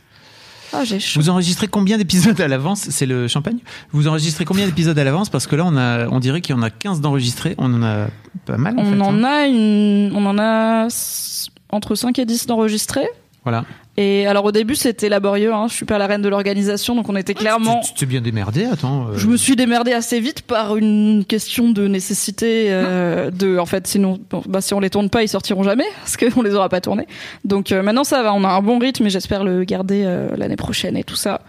Ah, j'ai chaud. Vous enregistrez combien d'épisodes à l'avance? C'est le champagne? Vous enregistrez combien d'épisodes à l'avance? Parce que là, on, a, on dirait qu'il y en a 15 d'enregistrés. On en a pas mal, en On fait. en hein. a une, on en a entre 5 et 10 d'enregistrés. Voilà. Et alors au début c'était laborieux, hein. je suis pas la reine de l'organisation donc on était clairement... Tu t'es bien démerdé, attends. euh, Je me suis démerdée assez vite par une question de nécessité euh, de en fait sinon bon, bah, si on les tourne pas ils sortiront jamais parce qu'on les aura pas tournés. Donc euh, maintenant ça va, on a un bon rythme et j'espère le garder euh, l'année prochaine et tout ça.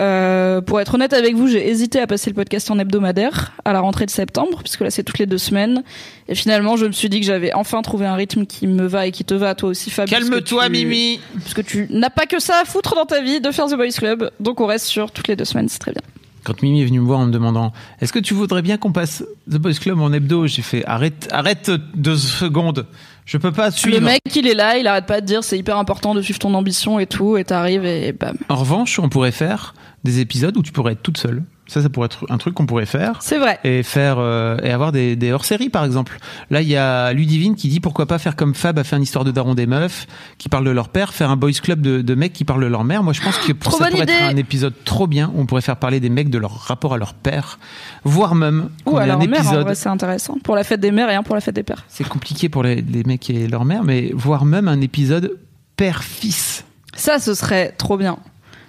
Euh, pour être honnête avec vous, j'ai hésité à passer le podcast en hebdomadaire à la rentrée de septembre puisque là c'est toutes les deux semaines et finalement je me suis dit que j'avais enfin trouvé un rythme qui me va et qui te va à toi aussi Fab. Calme-toi, tu- Mimi Parce que tu n'as pas que ça à foutre dans ta vie de faire The Boys Club donc on reste sur toutes les deux semaines, c'est très bien. Quand Mimi est venue me voir en me demandant Est-ce que tu voudrais bien qu'on passe The Boys Club en hebdo J'ai fait Arrête, arrête deux secondes. Je peux pas suivre. Le mec, il est là, il arrête pas de dire c'est hyper important de suivre ton ambition et tout, et t'arrives et bam. En revanche, on pourrait faire des épisodes où tu pourrais être toute seule. Ça, ça pourrait être un truc qu'on pourrait faire. C'est vrai. Et faire euh, et avoir des, des hors-séries, par exemple. Là, il y a Ludivine qui dit pourquoi pas faire comme Fab a fait une histoire de daron des meufs qui parlent de leur père, faire un boys club de, de mecs qui parlent de leur mère. Moi, je pense que pour ça pourrait idée. être un épisode trop bien. On pourrait faire parler des mecs de leur rapport à leur père, voire même Ou ait alors un mère, épisode. c'est intéressant. Pour la fête des mères et un pour la fête des pères. C'est compliqué pour les, les mecs et leur mère, mais voire même un épisode père-fils. Ça, ce serait trop bien.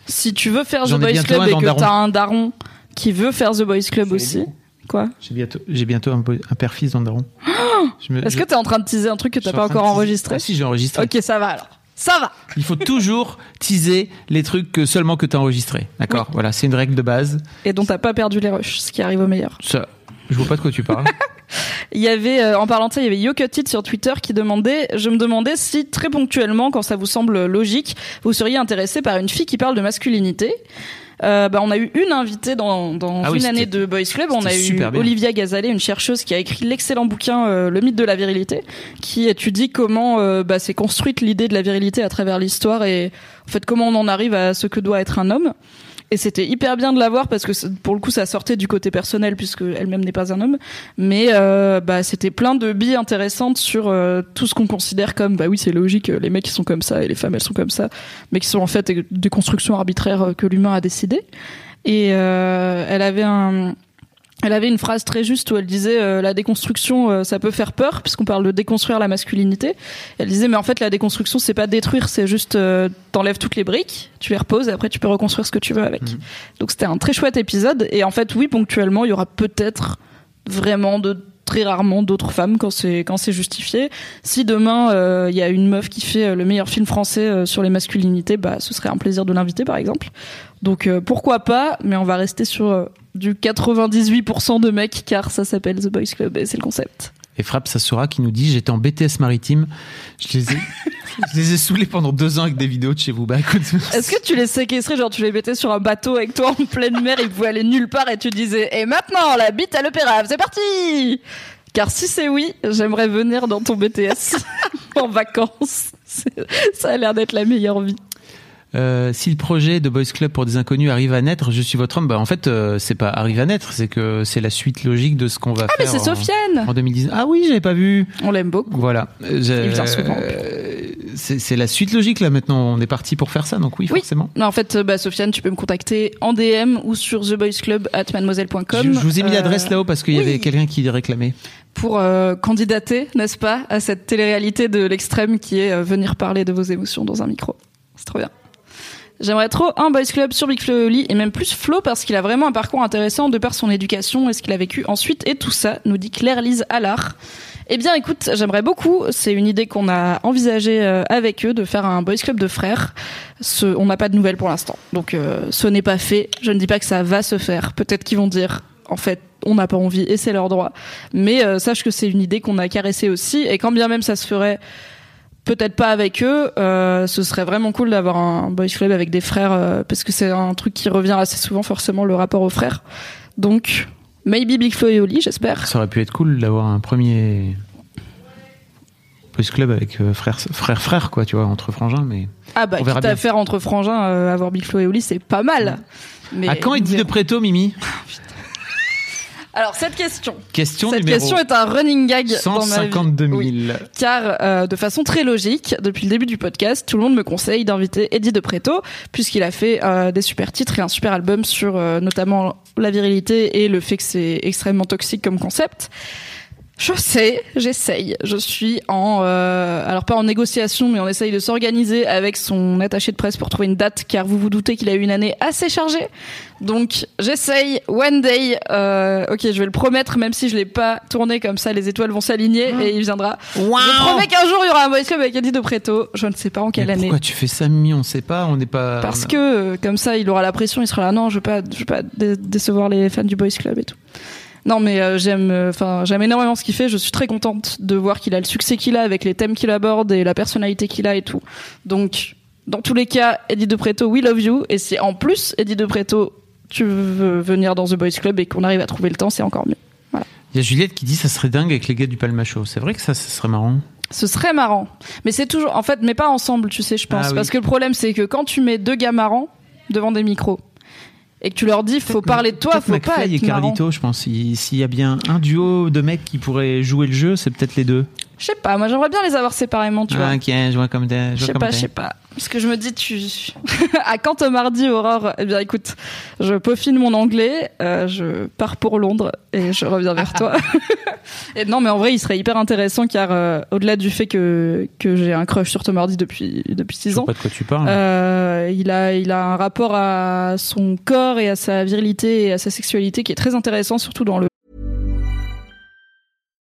Si tu veux faire The Boys Club et que t'as un daron qui veut faire The Boys Club aussi. Quoi? J'ai bientôt, un, père-fils dans le daron. Est-ce je- que t'es en train de teaser un truc que t'as pas en encore enregistré? Ah si, j'ai enregistré. Ok, ça va alors. Ça va. Il faut toujours teaser les trucs que seulement que tu as enregistrés. D'accord? Voilà, c'est une règle de base. Et dont t'as pas perdu les rushs, ce qui arrive au meilleur. Ça, je vois pas de quoi tu parles. Il y avait, euh, en parlant de ça, il y avait Yokutit sur Twitter qui demandait, je me demandais si très ponctuellement, quand ça vous semble logique, vous seriez intéressé par une fille qui parle de masculinité. Euh, bah, on a eu une invitée dans, dans Ah oui, une année de Boys Club. On a eu bien. Olivia Gazalet, une chercheuse qui a écrit l'excellent bouquin euh, Le mythe de la virilité, qui étudie comment euh, bah, s'est construite l'idée de la virilité à travers l'histoire et en fait comment on en arrive à ce que doit être un homme. Et c'était hyper bien de la voir parce que pour le coup ça sortait du côté personnel puisque elle-même n'est pas un homme, mais euh, bah c'était plein de billes intéressantes sur euh, tout ce qu'on considère comme bah oui c'est logique euh, les mecs ils sont comme ça et les femmes elles sont comme ça, mais qui sont en fait des constructions arbitraires euh, que l'humain a décidé. Et euh, elle avait un elle avait une phrase très juste où elle disait euh, la déconstruction euh, ça peut faire peur puisqu'on parle de déconstruire la masculinité. Elle disait mais en fait la déconstruction c'est pas détruire c'est juste euh, t'enlèves toutes les briques, tu les reposes et après tu peux reconstruire ce que tu veux avec. Mhm. Donc c'était un très chouette épisode et en fait oui ponctuellement il y aura peut-être vraiment de très rarement d'autres femmes quand c'est quand c'est justifié. Si demain euh, il y a une meuf qui fait euh, le meilleur film français euh, sur les masculinités, bah ce serait un plaisir de l'inviter par exemple. Donc euh, pourquoi pas, mais on va rester sur euh, du 98% de mecs car ça s'appelle The Boys Club et c'est le concept. Et Frappe Sassura qui nous dit J'étais en BTS maritime. Je les ai, je les ai saoulés pendant deux ans avec des vidéos de chez vous. Bah écoute. Est-ce que tu les séquestrais, genre tu les mettais sur un bateau avec toi en pleine mer, ils pouvaient aller nulle part et tu disais et maintenant la bite à l'opéra, c'est parti Car si c'est oui, j'aimerais venir dans ton BTS en vacances. Ça a l'air d'être la meilleure vie. Euh, si le projet de Boys Club pour des inconnus arrive à naître, je suis votre homme. Bah en fait, euh, c'est pas arrive à naître, c'est que c'est la suite logique de ce qu'on va Ah mais faire. c'est en- Sofiane En 2019. Ah oui, j'avais pas vu. On l'aime beaucoup. Voilà. Euh, euh, c'est la suite logique là maintenant. On est parti pour faire ça, donc oui, Oui. forcément. Non, en fait, bah, Sofiane, tu peux me contacter en DM ou sur theboysclub at mademoiselle.com. Je, je vous ai mis l'adresse là-haut parce qu'il y avait quelqu'un qui réclamait. pour euh, candidater, n'est-ce pas, à cette télé-réalité de l'extrême qui est venir parler de vos émotions dans un micro. C'est trop bien. J'aimerais trop un boys club sur Big Flo et même plus Flo parce qu'il a vraiment un parcours intéressant de par son éducation et ce qu'il a vécu ensuite et tout ça, nous dit Claire-Lise Allard. Eh bien, écoute, j'aimerais beaucoup. C'est une idée qu'on a envisagée euh, avec eux de faire un boys club de frères. Ce, on n'a pas de nouvelles pour l'instant, donc euh, ce n'est pas fait. Je ne dis pas que ça va se faire. Peut-être qu'ils vont dire, en fait, on n'a pas envie et c'est leur droit. Mais euh, sache que c'est une idée qu'on a caressée aussi. Et quand bien même ça se ferait, peut-être pas avec eux, euh, ce serait vraiment cool d'avoir un boys club avec des frères euh, parce que c'est un truc qui revient assez souvent, forcément, le rapport aux frères. Donc, maybe Big Flo et Oli, j'espère. Ça aurait pu être cool d'avoir un premier Boys Club avec euh, frère, frère, frère, quoi, tu vois, entre frangins, mais. Ah bah, quitte à faire entre frangins, euh, avoir Big Flo et Oli, c'est pas mal. Mais à quand nous Eddie de. Préto, Mimi? Alors, cette question. Question Cette question est un running gag dans ma vie. 152 000. Oui. car euh, de façon très logique, depuis le début du podcast, tout le monde me conseille d'inviter Eddie de Preto, puisqu'il a fait euh, des super titres et un super album sur euh, notamment la virilité et le fait que c'est extrêmement toxique comme concept. Je sais, j'essaye. Je suis en, euh, alors pas en négociation, mais on essaye de s'organiser avec son attaché de presse pour trouver une date, car vous vous doutez qu'il a eu une année assez chargée. Donc j'essaye. One day, euh, ok, je vais le promettre, même si je l'ai pas tourné comme ça, les étoiles vont s'aligner et il viendra. Je promets qu'un jour il y aura un boys club avec Eddie de Preto. Je ne sais pas en quelle Mais année. Pourquoi tu fais ça, Mimi? On sait pas, on n'est pas. Parce que euh, comme ça, il aura la pression, il sera là. Non, je veux pas, je veux pas dé- décevoir les fans du boys club et tout. Non, mais euh, j'aime, euh, enfin, j'aime énormément ce qu'il fait. Je suis très contente de voir qu'il a le succès qu'il a avec les thèmes qu'il aborde et la personnalité qu'il a et tout. Donc, dans tous les cas, Eddie de Preto, we love you. Et si en plus Eddie de Preto tu veux venir dans The Boys Club et qu'on arrive à trouver le temps, c'est encore mieux. Voilà. Il y a Juliette qui dit ça serait dingue avec les gars du Palmacho. C'est vrai que ça, ça serait marrant. Ce serait marrant. Mais c'est toujours, en fait, mais pas ensemble, tu sais, je pense. Ah oui. Parce que le problème, c'est que quand tu mets deux gars marrants devant des micros et que tu leur dis, faut parler de toi, faut pas McFly et être marrant. Carlito, je pense. Si- S'il y a bien un duo de mecs qui pourraient jouer le jeu, c'est peut-être les deux. Je sais pas, moi j'aimerais bien les avoir séparément, tu vois. Ah, ok, je vois comme des. Je sais pas, je sais pas. Parce que je me dis, tu. à quand mardi, Aurore? Eh bien, écoute, je peaufine mon anglais, euh, je pars pour Londres et je reviens vers toi. et non, mais en vrai, il serait hyper intéressant car euh, au-delà du fait que, que j'ai un crush sur Tom Hardy depuis, depuis Je 6 sais ans, pas de quoi tu parles. euh, il, a, il a un rapport à son corps et à sa virilité et à sa sexualité qui est très intéressant, surtout dans le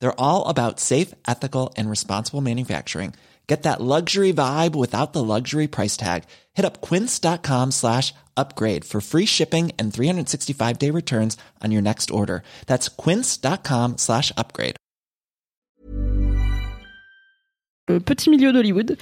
They're all about safe, ethical, and responsible manufacturing. Get that luxury vibe without the luxury price tag. Hit up quince.com slash upgrade for free shipping and 365 day returns on your next order. That's quince.com slash upgrade. le petit milieu d'Hollywood.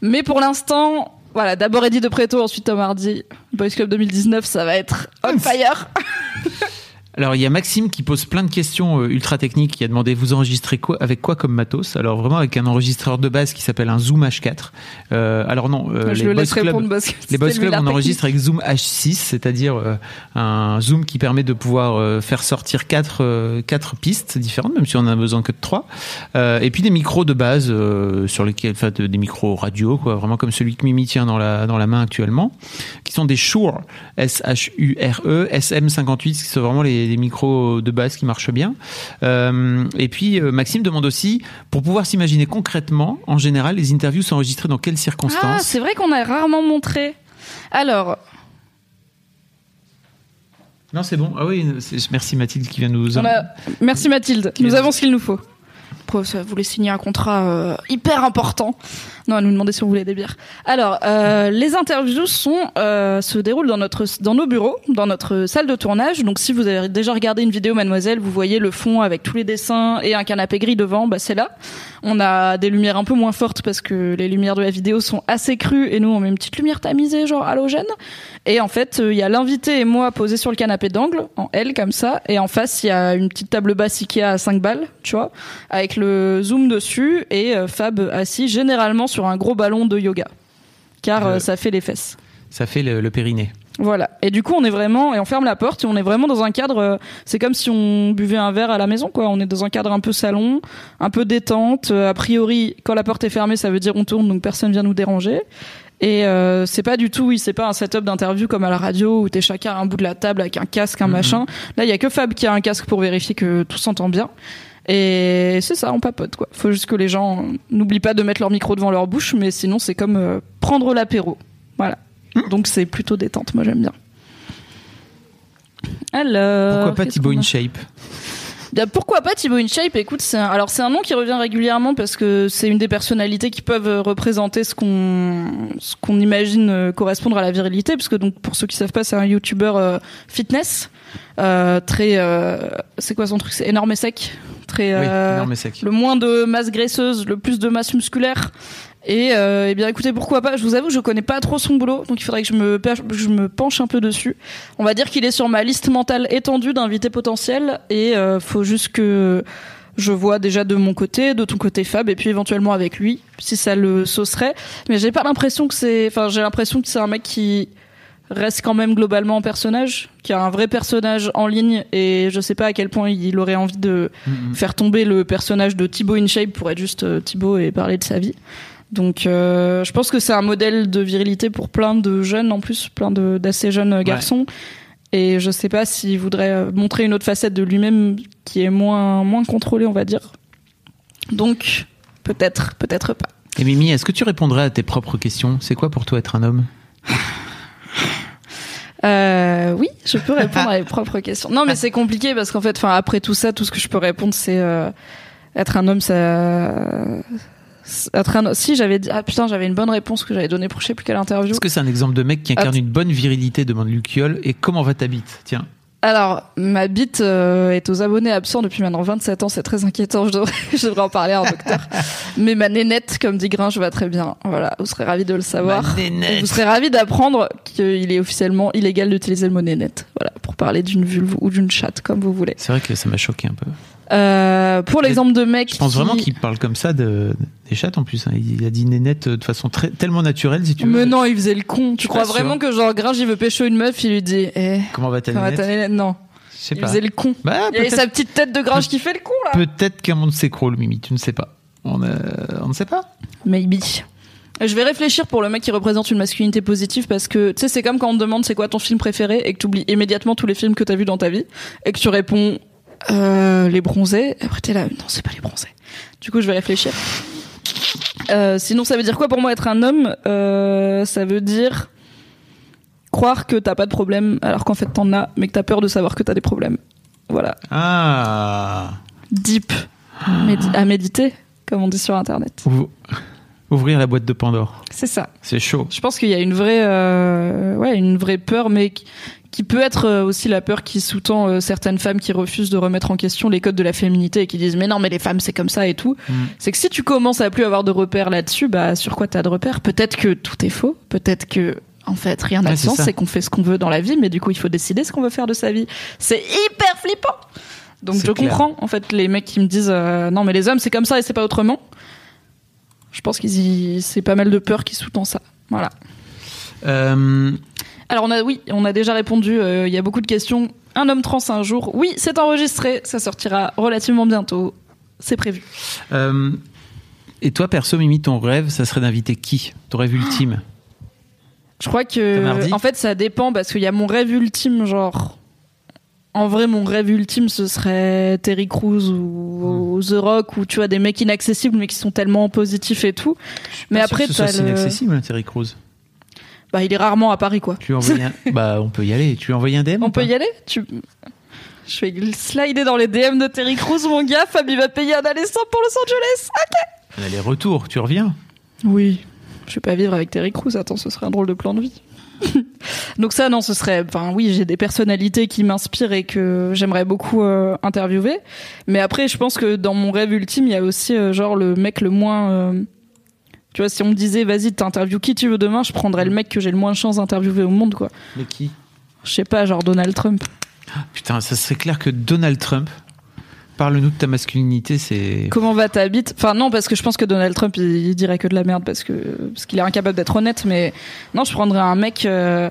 Mais pour l'instant, voilà, d'abord Eddie de Preto, ensuite Tom Hardy. Boys Club 2019, ça va être on fire. Alors, il y a Maxime qui pose plein de questions euh, ultra techniques. qui a demandé vous enregistrez quoi avec quoi comme matos? Alors vraiment avec un enregistreur de base qui s'appelle un Zoom H4. Euh, alors non, euh, Je les le laisse Club- Les c'était Club, on enregistre avec Zoom H6, c'est-à-dire euh, un Zoom qui permet de pouvoir euh, faire sortir quatre, quatre pistes différentes, même si on en a besoin que de trois. Euh, et puis des micros de base euh, sur lesquels, enfin, de- des micros radio, quoi, vraiment comme celui que Mimi tient dans la dans la main actuellement, qui sont des Shure S-H-U-R-E SM58, qui sont vraiment les, les micros de base qui marchent bien. Euh, et puis euh, Maxime demande aussi, pour pouvoir s'imaginer concrètement, en général, les interviews sont enregistrées dans quelles Ah, circonstances c'est vrai qu'on a rarement montré. Alors, Non, c'est bon. Ah oui, merci Mathilde qui vient nous. on a- merci Mathilde, nous avons ce qu'il nous faut. Pour ça, vous voulez signer un contrat euh, hyper important. Non, elle nous demandait si on voulait des bières. Alors, euh, les interviews sont euh, se déroulent dans notre dans nos bureaux, dans notre salle de tournage. Donc, si vous avez déjà regardé une vidéo, Mademoiselle, vous voyez le fond avec tous les dessins et un canapé gris devant. Bah, c'est là. On a des lumières un peu moins fortes parce que les lumières de la vidéo sont assez crues et nous on met une petite lumière tamisée, genre halogène. Et en fait, euh, il y a l'invité et moi posés sur le canapé d'angle, en L comme ça, et en face il y a une petite table basse Ikea à 5 balles, tu vois, avec le zoom dessus et euh, Fab assis généralement sur un gros ballon de yoga, car euh, Euh. ça fait les fesses. Ça fait le, le périnée. Voilà. Et du coup, on est vraiment et on ferme la porte et on est vraiment dans un cadre. euh, c'est comme si on buvait un verre à la maison, quoi. On est dans un cadre un peu salon, un peu détente. Euh, a priori, quand la porte est fermée, ça veut dire on tourne, donc personne vient nous déranger. Et euh, c'est pas du tout, oui, c'est pas un setup d'interview comme à la radio où t'es chacun à un bout de la table avec un casque, un machin. Là, il y a que Fab qui a un casque pour vérifier que tout s'entend bien. Et c'est ça, on papote quoi. Faut juste que les gens n'oublient pas de mettre leur micro devant leur bouche, mais sinon c'est comme euh, prendre l'apéro. Voilà. Donc c'est plutôt détente, moi j'aime bien. Alors. Pourquoi pas Thibaut InShape? Bien, pourquoi pas Thibaut InShape? Écoute, c'est un- alors c'est un nom qui revient régulièrement parce que c'est une des personnalités qui peuvent euh, représenter ce qu'on ce qu'on imagine euh, correspondre à la virilité, parce que donc pour ceux qui savent pas, c'est un YouTuber euh, fitness euh, très euh, c'est quoi son truc? C'est énorme et sec, très Oui, euh, et le moins de masse graisseuse, le plus de masse musculaire. Et euh, eh bien écoutez, pourquoi pas Je vous avoue, je connais pas trop son boulot, donc il faudrait que je me, per- je me penche un peu dessus. On va dire qu'il est sur ma liste mentale étendue d'invités potentiels, et euh, faut juste que je vois déjà de mon côté, de ton côté Fab, et puis éventuellement avec lui, si ça le saucerait. Mais j'ai pas l'impression que c'est, enfin j'ai l'impression que c'est un mec qui reste quand même globalement en personnage, qui a un vrai personnage en ligne, et je sais pas à quel point il aurait envie de Mhm. faire tomber le personnage de Thibaut InShape pour être juste euh, Thibaut et parler de sa vie. Donc euh, je pense que c'est un modèle de virilité pour plein de jeunes en plus, plein d'assez jeunes euh, garçons. Et je sais pas s'il voudrait montrer une autre facette de lui-même qui est moins moins contrôlée, on va dire. Donc peut-être, peut-être pas. Et Mimi, est-ce que tu répondrais à tes propres questions? C'est quoi pour toi être un homme? Euh, oui, je peux répondre à mes propres questions. Non, mais c'est compliqué parce qu'en fait, enfin, après tout ça, tout ce que je peux répondre, c'est euh, être un homme, ça, Être un... Si j'avais dit... ah putain j'avais une bonne réponse que j'avais donnée pour je sais plus quelle interview. Est-ce que c'est un exemple de mec qui incarne une bonne virilité demande Luciole et comment va ta bite? Tiens. Alors ma bite euh, est aux abonnés absents depuis maintenant 27 ans, c'est très inquiétant. Je devrais, je devrais en parler à un docteur. Mais ma nénette, comme dit Gringe, va très bien. Voilà, vous serez ravis de le savoir. Ma nénette. Et Vous serez ravis d'apprendre qu'il est officiellement illégal d'utiliser le mot nénette. Voilà, pour parler d'une vulve ou d'une chatte, comme vous voulez. C'est vrai que ça m'a choqué un peu. Euh, pour l'exemple de mec, Je pense qui- vraiment qu'il parle comme ça de, des chattes en plus. hein. Il a dit nénette de façon très, tellement naturelle si tu veux. Mais non, il faisait le con. Tu crois vraiment que genre Gringe il veut pécho une meuf, il lui dit eh Comment va ta comment va nénette ta nénette Non, il pas. faisait le con. Bah, Il y avait sa petite tête de Gringe qui fait le con là. peut-être qu'un monde s'écroule, Mimi. Tu ne sais pas. On, euh, on ne sait pas. Maybe. Je vais réfléchir pour le mec qui représente une masculinité positive parce que tu sais c'est comme quand on te demande c'est quoi ton film préféré et que tu oublies immédiatement tous les films que t'as vus dans ta vie et que tu réponds euh, les bronzés. Après t'es là non c'est pas les bronzés. Du coup je vais réfléchir. Euh, sinon ça veut dire quoi pour moi être un homme? Euh, Ça veut dire croire que t'as pas de problème alors qu'en fait t'en as mais que t'as peur de savoir que t'as des problèmes. Voilà. Ah. Deep. Médi- à méditer comme on dit sur internet. Ouv- Ouvrir la boîte de Pandore. C'est ça. C'est chaud. Je pense qu'il y a une vraie, euh, ouais, une vraie peur, mais qui, peut être euh, aussi la peur qui sous-tend euh, certaines femmes qui refusent de remettre en question les codes de la féminité et qui disent mais non mais les femmes c'est comme ça et tout. Mm. C'est que si tu commences à plus avoir de repères là-dessus, bah sur quoi t'as de repères? Peut-être que tout est faux, peut-être que en fait rien n'a de sens, c'est qu'on fait ce qu'on veut dans la vie, mais du coup il faut décider ce qu'on veut faire de sa vie. C'est hyper flippant. Donc je clair. comprends en fait les mecs qui me disent euh, non mais les hommes c'est comme ça et c'est pas autrement. Je pense qu'ils y... c'est pas mal de peur qui sous-tend ça. Voilà. Euh, Alors on a oui, on a déjà répondu. euh, Il y a beaucoup de questions. Un homme trans un jour. Oui, c'est enregistré. Ça sortira relativement bientôt. C'est prévu. euh, et toi, perso, Mimi, ton rêve, ça serait d'inviter qui? Ton rêve ultime? Je crois que en fait ça dépend parce qu'il y a mon rêve ultime genre. En vrai, mon rêve ultime, ce serait Terry Crews ou, ou The Rock, ou tu vois des mecs inaccessibles mais qui sont tellement positifs et tout. Mais Pas sûr après, que ce soit le- inaccessible, Terry Crews. Bah, il est rarement à Paris, quoi. Tu lui envoyé un... bah, on peut y aller. Tu lui un DM On peut y aller Tu... Je vais slider dans les DM de Terry Crews, mon gars. Fab, il va payer un aller simple pour Los Angeles. Un aller-retour, tu reviens. Oui. Je vais pas vivre avec Terry Crews. Attends, ce serait un drôle de plan de vie. Donc ça, non, ce serait. Enfin, oui, j'ai des personnalités qui m'inspirent et que j'aimerais beaucoup euh, interviewer. Mais après, je pense que dans mon rêve ultime, il y a aussi euh, genre le mec le moins. euh, Tu vois, si on me disait, vas-y, t'interviews qui tu veux demain, je prendrais le mec que j'ai le moins de chance d'interviewer au monde, quoi. Mais qui? Je sais pas, genre Donald Trump. Putain, ça serait clair que Donald Trump. Parle-nous de ta masculinité, c'est. Comment va ta bite? Enfin non, parce que je pense que Donald Trump il, il dirait que de la merde parce que parce qu'il est incapable d'être honnête. Mais non, je prendrais un mec, euh,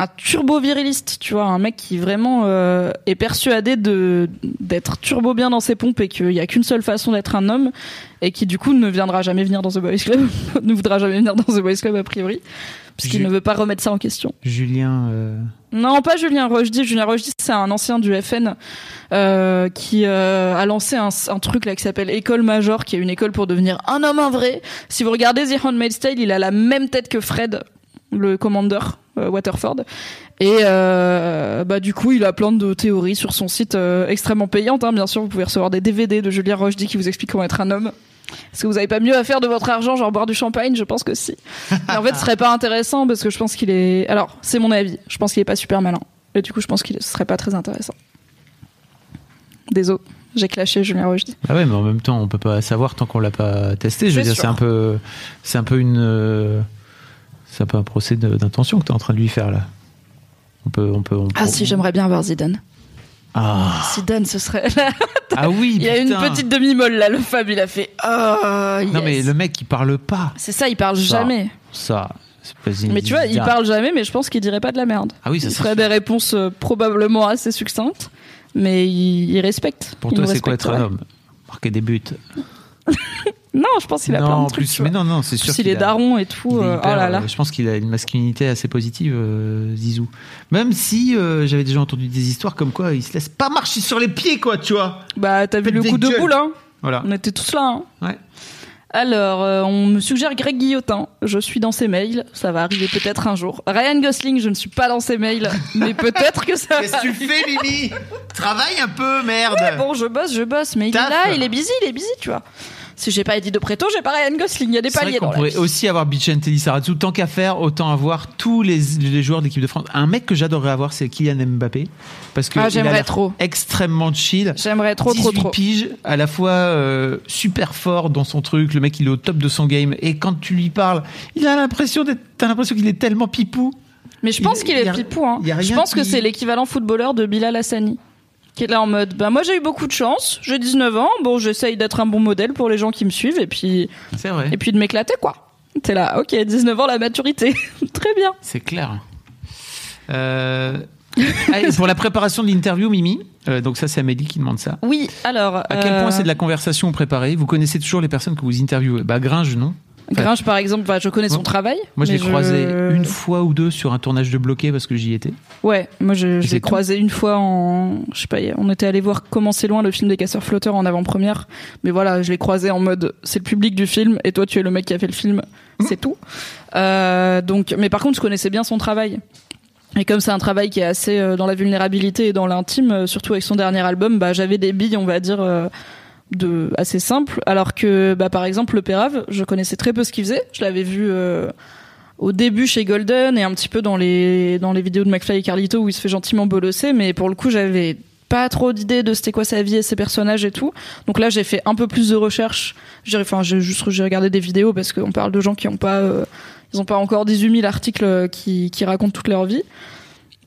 un turbo viriliste, tu vois, un mec qui vraiment euh, est persuadé de d'être turbo bien dans ses pompes et qu'il y a qu'une seule façon d'être un homme et qui du coup ne viendra jamais venir dans The Boys Club, ne voudra jamais venir dans The Boys Club a priori, puisqu'il Ju- ne veut pas remettre ça en question. Julien. euh, Non, pas Julien Rochdy. Julien Rochdy, c'est un ancien du FN euh, qui a lancé un, un truc là qui s'appelle École Major, qui est une école pour devenir un homme un vrai. Si vous regardez The Handmaid's Tale, il a la même tête que Fred, le commandeur Waterford. Et euh, bah du coup, il a plein de théories sur son site euh, extrêmement payantes. Hein, bien sûr, vous pouvez recevoir des DVD de Julien Rochdy qui vous explique comment être un homme. Est-ce que vous avez pas mieux à faire de votre argent, genre boire du champagne? Je pense que si. Mais en fait, ce serait pas intéressant parce que je pense qu'il est. Alors, c'est mon avis. Je pense qu'il est pas super malin. Et du coup, je pense qu'il serait pas très intéressant. Désolé, j'ai clashé Julien Rochdy. Ah ouais, mais en même temps, on peut pas savoir tant qu'on l'a pas testé. Je veux dire, c'est un peu, c'est un peu une, euh, c'est un peu un procès d'intention que tu es en train de lui faire là. On peut, on peut. on Ah peut- si, j'aimerais bien voir Zidane. Ah, Zidane, ce serait. ah oui. il y a une petite demi-molle là. Le Fab, il a fait. Oh, Non mais le mec, il parle pas. C'est ça, il parle Ça. jamais. Ça. c'est pas Mais tu vois, il parle jamais, mais je pense qu'il dirait pas de la merde. Ah oui, ça il ferait des réponses euh, probablement assez succinctes, mais il, il respecte. Pour Il toi, c'est quoi être un homme? Marquer des buts. Non, je pense qu'il a non, plein de trucs. plus, mais non, non, c'est sûr. plus, il qu'il est a- daron et tout. euh, hyper, oh là là. euh, Je pense qu'il a une masculinité assez positive, euh, Zizou. Même si euh, j'avais déjà entendu des histoires comme quoi il se laisse pas marcher sur les pieds, quoi, tu vois. Bah, t'as vu le coup de boule, hein Voilà. On était tous là, hein Ouais. Alors, euh, on me suggère Greg Guillotin. Je suis dans ses mails. Ça va arriver peut-être un jour. Ryan Gosling, je ne suis pas dans ses mails, mais peut-être que ça va. tu fais, Mimi? Travaille un peu, merde. Bon, je bosse, je bosse, mais il est là, il est busy, il est busy, tu vois. Si j'ai pas Eddie de Preto, j'ai pas Ryan Gosling. Il y a des vrai paliers dans la pourrait aussi avoir Bichente Sarazu. Tant qu'à faire, autant avoir tous les, les joueurs d'équipe de France. Un mec que j'adorerais avoir, c'est Kylian Mbappé. Parce que Ah, il a trop. extrêmement chill. J'aimerais trop, trop, 18 trop. piges, à la fois euh, super fort dans son truc, le mec il est au top de son game, et quand tu lui parles, il a l'impression d'être, t'as l'impression qu'il est tellement pipou. Mais je pense Il- qu'il est a- pipou. Hein. Je pense que c'est l'équivalent footballeur de Bilal Hassani. Qui est là en mode, bah moi j'ai eu beaucoup de chance, j'ai 19 ans, bon j'essaye d'être un bon modèle pour les gens qui me suivent et puis, C'est vrai. et puis de m'éclater quoi. T'es là, ok, 19 ans la maturité, très bien. C'est clair. Euh... ah, pour la préparation de l'interview, Mimi, euh, donc ça c'est Amélie qui demande ça. Oui, alors. À quel euh, point c'est de la conversation préparée? Vous connaissez toujours les personnes que vous interviewez Bah Gringe, non? Enfin, Gringe par exemple, bah, je connais son Moi- travail. Moi je l'ai croisé une fois ou deux sur un tournage de bloqué parce que j'y étais. Ouais, moi je, l'ai croisé une fois en, je sais pas, on était allé voir Comment c'est loin le film des casseurs flotteurs en avant-première, mais voilà, je l'ai croisé en mode c'est le public du film et toi tu es le mec qui a fait le film, c'est tout. Euh, donc, mais par contre je connaissais bien son travail. Et comme c'est un travail qui est assez euh, dans la vulnérabilité et dans l'intime, euh, surtout avec son dernier album, bah j'avais des billes, on va dire. euh, de assez simples alors que bah par exemple le Pérave je connaissais très peu ce qu'il faisait. Je l'avais vu euh, au début chez Golden et un petit peu dans les dans les vidéos de McFly et Carlito où il se fait gentiment bolosser. Mais pour le coup j'avais pas trop d'idées de c'était quoi sa vie et ses personnages et tout. Donc là j'ai fait un peu plus de recherche j'ai enfin j'ai juste j'ai regardé des vidéos parce qu'on parle de gens qui ont pas euh, ils ont pas encore 18 000 articles qui qui racontent toute leur vie.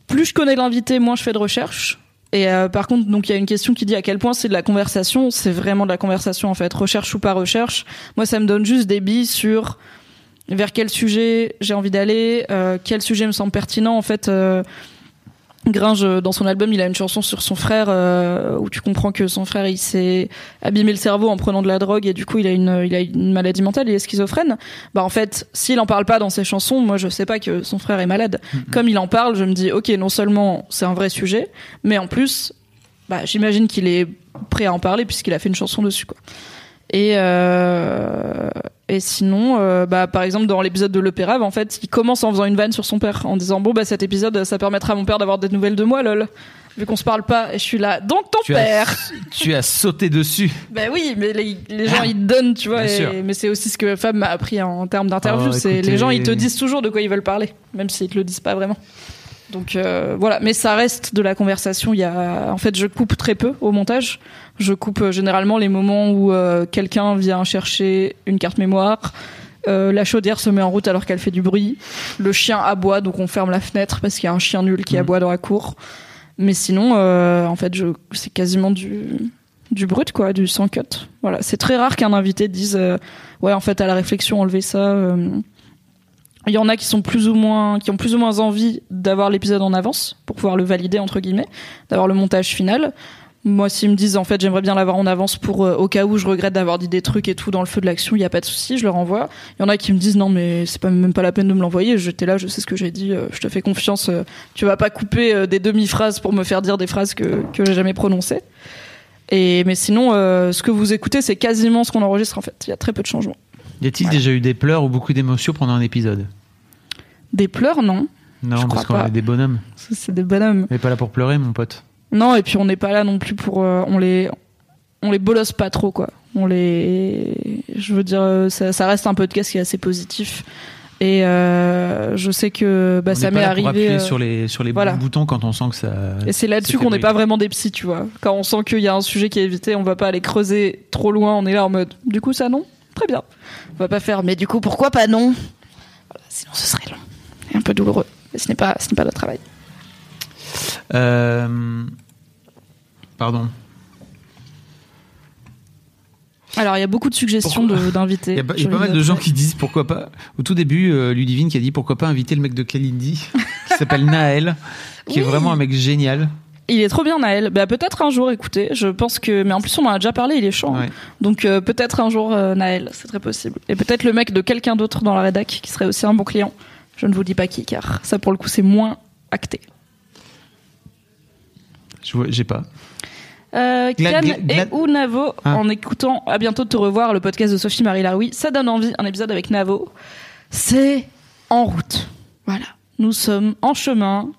Plus je connais l'invité moins je fais de recherche et euh, par contre, donc il y a une question qui dit à quel point c'est de la conversation. C'est vraiment de la conversation en fait, recherche ou pas recherche. Moi, ça me donne juste des billes sur vers quel sujet j'ai envie d'aller, euh, quel sujet me semble pertinent. En fait, euh, Gringe dans son album, il a une chanson sur son frère euh, où tu comprends que son frère il s'est abîmé le cerveau en prenant de la drogue et du coup il a une il a une maladie mentale, il est schizophrène. Bah en fait, s'il en parle pas dans ses chansons, moi je sais pas que son frère est malade. Comme il en parle, je me dis OK, non seulement c'est un vrai sujet, mais en plus bah j'imagine qu'il est prêt à en parler puisqu'il a fait une chanson dessus quoi. Et euh, et sinon, euh, bah par exemple dans l'épisode de Le Pérave, en fait, il commence en faisant une vanne sur son père, en disant bon bah cet épisode, ça permettra à mon père d'avoir des nouvelles de moi, lol. Vu qu'on se parle pas, et je suis là. Donc ton Tu père. as, tu as sauté dessus. Ben oui, mais les, les gens ils te donnent, tu vois. Et- mais c'est aussi ce que Fab m'a appris en, termes d'interview. Oh, c'est les gens ils te disent toujours de quoi ils veulent parler, même s'ils te le disent pas vraiment. Donc euh, voilà, mais ça reste de la conversation. Il y a, en fait, je coupe très peu au montage. Je coupe euh, généralement les moments où euh, quelqu'un vient chercher une carte mémoire. euh, la chaudière se met en route alors qu'elle fait du bruit. Le chien aboie, donc on ferme la fenêtre parce qu'il y a un chien nul qui Mhm. aboie dans la cour. Mais sinon, euh, en fait, je, c'est quasiment du, du brut, quoi, du sans cut. Voilà, c'est très rare qu'un invité dise, euh, ouais, en fait, à la réflexion, enlever ça. Il y en a qui sont plus ou moins, qui ont plus ou moins envie d'avoir l'épisode en avance pour pouvoir le valider entre guillemets, d'avoir le montage final. Moi, s'ils me disent en fait j'aimerais bien l'avoir en avance pour euh, au cas où je regrette d'avoir dit des trucs et tout dans le feu de l'action, il y a pas de souci, je leur envoie. Il y en a qui me disent non mais c'est pas même pas la peine de me l'envoyer. J'étais là, je sais ce que j'ai dit, euh, je te fais confiance. euh, tu vas pas couper euh, des demi-phrases pour me faire dire des phrases que que j'ai jamais prononcées. Et mais sinon, ce que vous écoutez, c'est quasiment ce qu'on enregistre en fait. Il y a très peu de changements. Y a-t-il déjà eu des pleurs ou beaucoup d'émotions pendant un épisode? Des pleurs, non. Non, Je parce qu'on pas. est des bonhommes. C'est des bonhommes. On n'est pas là pour pleurer, mon pote. Non, et puis on n'est pas là non plus pour. euh, on les, on les bolosse pas trop, quoi. On les. Je veux dire, euh, ça, ça reste un podcast qui est assez positif. Et euh, je sais que bah, on ça m'est pas là pour arrivé. appuyer euh, sur les, sur les voilà. boutons quand on sent que ça. Et c'est là-dessus qu'on n'est pas vraiment des psys, tu vois. Quand on sent qu'il y a un sujet qui est évité, on va pas aller creuser trop loin. On est là en mode. Du coup, ça non? Très bien. On va pas faire. Mais du coup, pourquoi pas non Voilà, Sinon, ce serait long et un peu douloureux. Mais ce n'est pas, ce n'est pas notre travail. Euh, Pardon. Alors, il y a beaucoup de suggestions d'invités. Il y a, pas- y a mal de gens qui disent pourquoi pas. Au tout début, euh, Ludivine qui a dit pourquoi pas inviter le mec de Kalindi, qui s'appelle Naël, qui est vraiment un mec génial. Il est trop bien, Naël. Bah, peut-être un jour, écoutez. Je pense que. Mais en plus, on en a déjà parlé, il est chiant. Ouais. Donc, euh, peut-être un jour, euh, Naël, c'est très possible. Et peut-être le mec de quelqu'un d'autre dans la rédac qui serait aussi un bon client. Je ne vous dis pas qui, car ça, pour le coup, c'est moins acté. Je vois- j'ai pas. Euh, et ou Navo, Ah. en écoutant À bientôt de te revoir, le podcast de Sophie Marie Laroui, ça donne envie, un épisode avec Navo. C'est en route. Voilà. Nous sommes en chemin.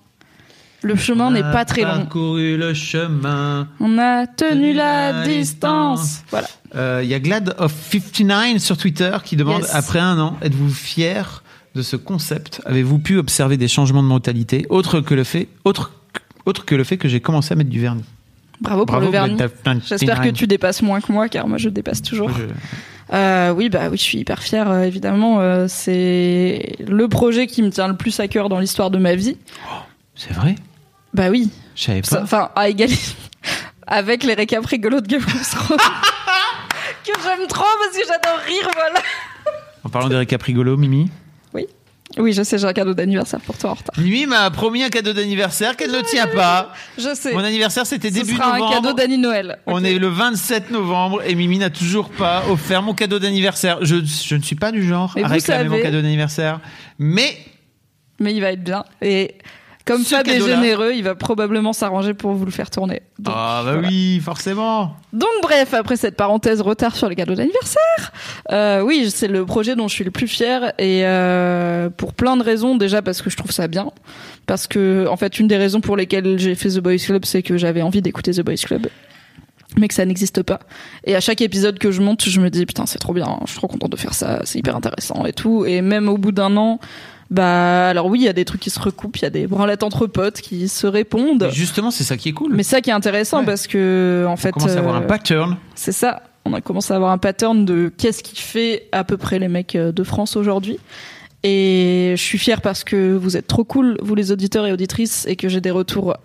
Le chemin n'est pas très long. On a parcouru le chemin. On a tenu la distance. Voilà. Euh, Il y a Glad of 59 sur Twitter qui demande Yes. après un an, êtes-vous fier de ce concept? Avez-vous pu observer des changements de mentalité autre que le fait, autre, autre que le fait que j'ai commencé à mettre du vernis? Bravo pour Bravo, le vernis. Glad of 59. J'espère que tu dépasses moins que moi, car moi je dépasse toujours. Je- Euh, oui, bah oui, je suis hyper fière. euh, évidemment, euh, c'est le projet qui me tient le plus à cœur dans l'histoire de ma vie. C'est vrai? Bah oui, Je savais pas. enfin à égalité avec les récaps rigolos de Game of Thrones. que j'aime trop parce que j'adore rire, voilà. En parlant des récaps rigolos, Mimi. Oui, je sais, j'ai un cadeau d'anniversaire pour toi en retard. Mimi m'a promis un cadeau d'anniversaire qu'elle ne tient pas. Je sais. Mon anniversaire, c'était Ce début sera novembre. un cadeau d'Annie Noël. On est le 27 novembre et Mimi n'a toujours pas offert mon cadeau d'anniversaire. Je, je ne suis pas du genre Mais à réclamer mon cadeau d'anniversaire. Mais Mais il va être bien. Et comme Ce Fab est généreux, il va probablement s'arranger pour vous le faire tourner. Donc, Ah bah voilà. oui, forcément. Donc bref, après cette parenthèse retard sur les cadeaux d'anniversaire, euh, oui, c'est le projet dont je suis le plus fière et euh, pour plein de raisons. Déjà parce que je trouve ça bien, parce que en fait une des raisons pour lesquelles j'ai fait The Boys Club, c'est que j'avais envie d'écouter The Boys Club mais que ça n'existe pas. Et à chaque épisode que je monte, je me dis putain c'est trop bien, je suis trop contente de faire ça, c'est hyper intéressant et tout. Et même au bout d'un an, bah alors oui, il y a des trucs qui se recoupent, il y a des branlettes entre potes qui se répondent. Mais justement, c'est ça qui est cool. Mais ça qui est intéressant Ouais. parce que en On fait, commence à avoir un euh, pattern. c'est ça. On a commencé à avoir un pattern de qu'est-ce qui fait à peu près les mecs euh, de France aujourd'hui. Et je suis fière parce que vous êtes trop cool, vous les auditeurs et auditrices, et que j'ai des retours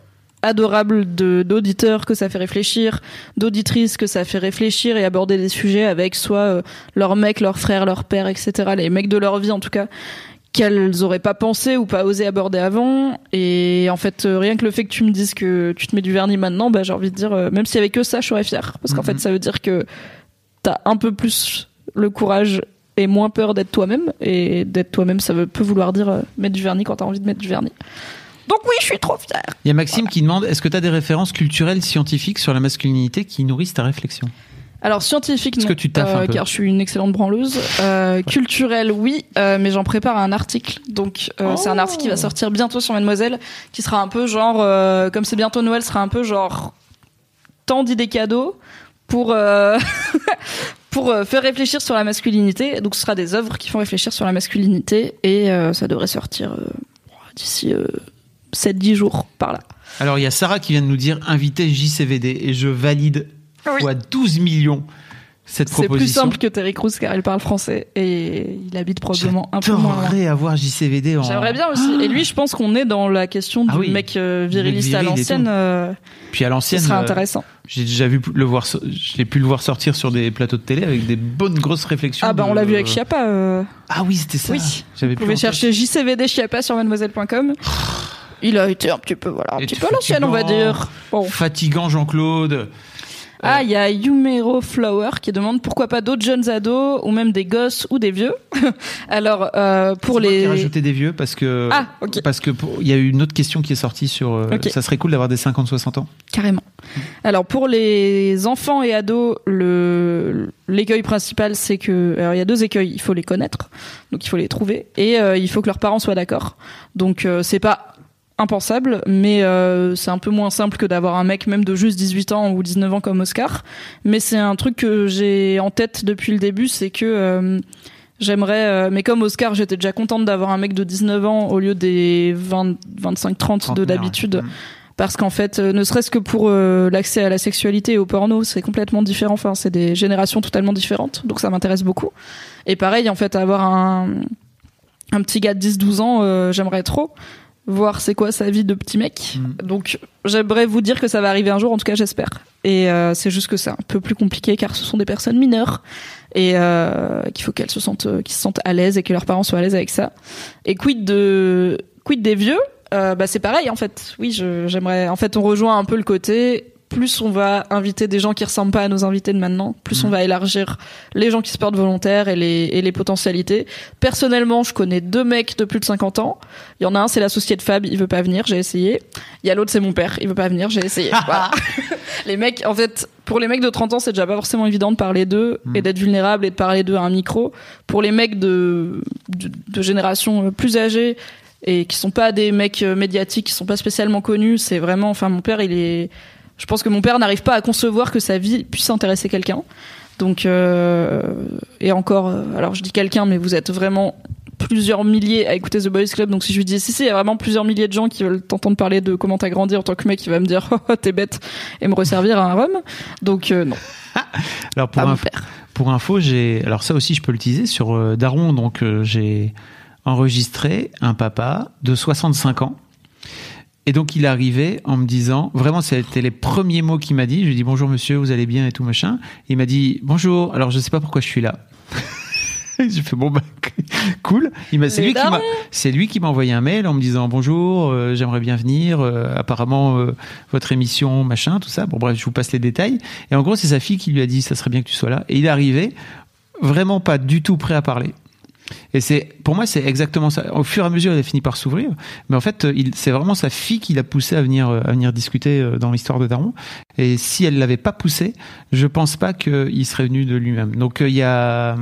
adorables de d'auditeurs que ça fait réfléchir, d'auditrices que ça fait réfléchir et aborder des sujets avec soit euh, leur mec, leur frère, leur père, etc. Les mecs de leur vie en tout cas qu'elles auraient pas pensé ou pas osé aborder avant. Et en fait euh, rien que le fait que tu me dises que tu te mets du vernis maintenant bah j'ai envie de dire euh, même y avait que ça je serais fière. Parce qu'en Mhm. fait ça veut dire que t'as un peu plus le courage et moins peur d'être toi-même. Et d'être toi-même ça veut, peut vouloir dire euh, mettre du vernis quand t'as envie de mettre du vernis. Donc oui je suis trop fière. Il y a Maxime qui demande est-ce que tu as des références culturelles scientifiques sur la masculinité qui nourrissent ta réflexion? Alors scientifique non, que tu peu car je suis une excellente branleuse. Euh, culturel oui, euh, mais j'en prépare un article. Donc euh, c'est un article qui va sortir bientôt sur Mademoiselle, qui sera un peu genre, euh, comme c'est bientôt Noël, sera un peu genre tant d'idées cadeaux pour euh, pour euh, faire réfléchir sur la masculinité. Donc ce sera des œuvres qui font réfléchir sur la masculinité et euh, ça devrait sortir euh, d'ici euh, 7-10 jours par là. Alors, il y a Sarah qui vient de nous dire inviter JCVD et je valide Oui. fois 12 millions cette C'est proposition. plus simple que Terry Crews car il parle français et il habite probablement un peu moins loin. J'adorerais avoir JCVD en. J'aimerais bien aussi. Et lui, je pense qu'on est dans la question du Ah oui. mec euh, viriliste à viril l'ancienne. euh, Puis à ce l'ancienne, serait euh, intéressant. j'ai déjà vu le voir, l'ai pu le voir sortir sur des plateaux de télé avec des bonnes grosses réflexions. Ah bah on l'a vu avec Chiappa. euh. Ah oui, c'était ça. Oui. Vous pouvez chercher JCVD Chiappa sur mademoiselle.com. Il a été un petit peu, voilà, un Et petit peu l'ancienne, on va dire. Bon. Fatigant Jean-Claude. Ah, il y a Yumero Flower qui demande pourquoi pas d'autres jeunes ados ou même des gosses ou des vieux. Alors euh, pour C'est moi qui les rajouté des vieux parce que Ah, ok. parce que il y a eu une autre question qui est sortie sur euh, Ok. ça serait cool d'avoir des 50-60 ans. Carrément. Alors pour les enfants et ados, le l'écueil principal c'est que alors il y a deux écueils, il faut les connaître, donc il faut les trouver et euh, il faut que leurs parents soient d'accord. Donc euh, c'est pas impensable, mais euh, c'est un peu moins simple que d'avoir un mec même de juste 18 ans ou 19 ans comme Oscar. Mais c'est un truc que j'ai en tête depuis le début, c'est que euh, j'aimerais, euh, mais comme Oscar, j'étais déjà contente d'avoir un mec de 19 ans au lieu des 20, 25, 30 de d'habitude ouais. parce qu'en fait, ne serait-ce que pour l'accès à la sexualité et au porno, c'est complètement différent. Enfin, c'est des générations totalement différentes, donc ça m'intéresse beaucoup. Et pareil, en fait, avoir un un petit gars de 10-12 ans, j'aimerais trop voir c'est quoi sa vie de petit mec. Mm. Donc, j'aimerais vous dire que ça va arriver un jour, en tout cas, j'espère. Et euh, c'est juste que c'est un peu plus compliqué car ce sont des personnes mineures et euh, qu'il faut qu'elles se sentent, euh, qu'ils se sentent à l'aise et que leurs parents soient à l'aise avec ça. Et quid de quid des vieux? Euh, bah c'est pareil en fait. Oui, je- j'aimerais. En fait, on rejoint un peu le côté. Plus on va inviter des gens qui ressemblent pas à nos invités de maintenant, plus on va élargir les gens qui se portent volontaires et les, et les potentialités. Personnellement, je connais deux mecs de plus de 50 ans. Il y en a un, c'est l'associé de Fab, il veut pas venir, j'ai essayé. Il y a l'autre, c'est mon père, il veut pas venir, j'ai essayé. Voilà. les mecs, en fait, pour les mecs de 30 ans, c'est déjà pas forcément évident de parler d'eux et d'être vulnérable et de parler d'eux à un micro. Pour les mecs de, de, de génération plus âgée, et qui sont pas des mecs euh, médiatiques, qui sont pas spécialement connus. C'est vraiment, enfin, mon père, il est. Je pense que mon père n'arrive pas à concevoir que sa vie puisse intéresser quelqu'un. Donc, euh, et encore, euh, alors je dis quelqu'un, mais vous êtes vraiment plusieurs milliers à écouter The Boys Club. Donc si je lui dis si si, il y a vraiment plusieurs milliers de gens qui veulent t'entendre parler de comment t'as grandi en tant que mec, qui va me dire oh, t'es bête et me resservir à un rhum. Donc euh, non. Alors pour, info, pour info, j'ai alors ça aussi je peux l'utiliser sur euh, Daron. Donc euh, j'ai enregistré un papa de 65 ans. Et donc il est arrivé en me disant, vraiment c'était les premiers mots qu'il m'a dit. Je lui ai dit bonjour monsieur, vous allez bien et tout machin. il m'a dit bonjour. Alors je sais pas pourquoi je suis là. J'ai fait bon bah cool. Il m'a c'est lui lui qui m'a envoyé un mail en me disant bonjour, euh, j'aimerais bien venir. euh, apparemment euh, votre émission machin tout ça. Bon bref, je vous passe les détails. Et en gros c'est sa fille qui lui a dit ça serait bien que tu sois là. Et il est arrivé vraiment pas du tout prêt à parler. Et c'est, pour moi, c'est exactement ça. Au fur et à mesure, il a fini par s'ouvrir. Mais en fait, c'est vraiment sa fille qui l'a poussé à venir, euh, à venir discuter euh, dans l'histoire de Daron. Et si elle l'avait pas poussé, je pense pas qu'il serait venu de lui-même. Donc, euh, il y a,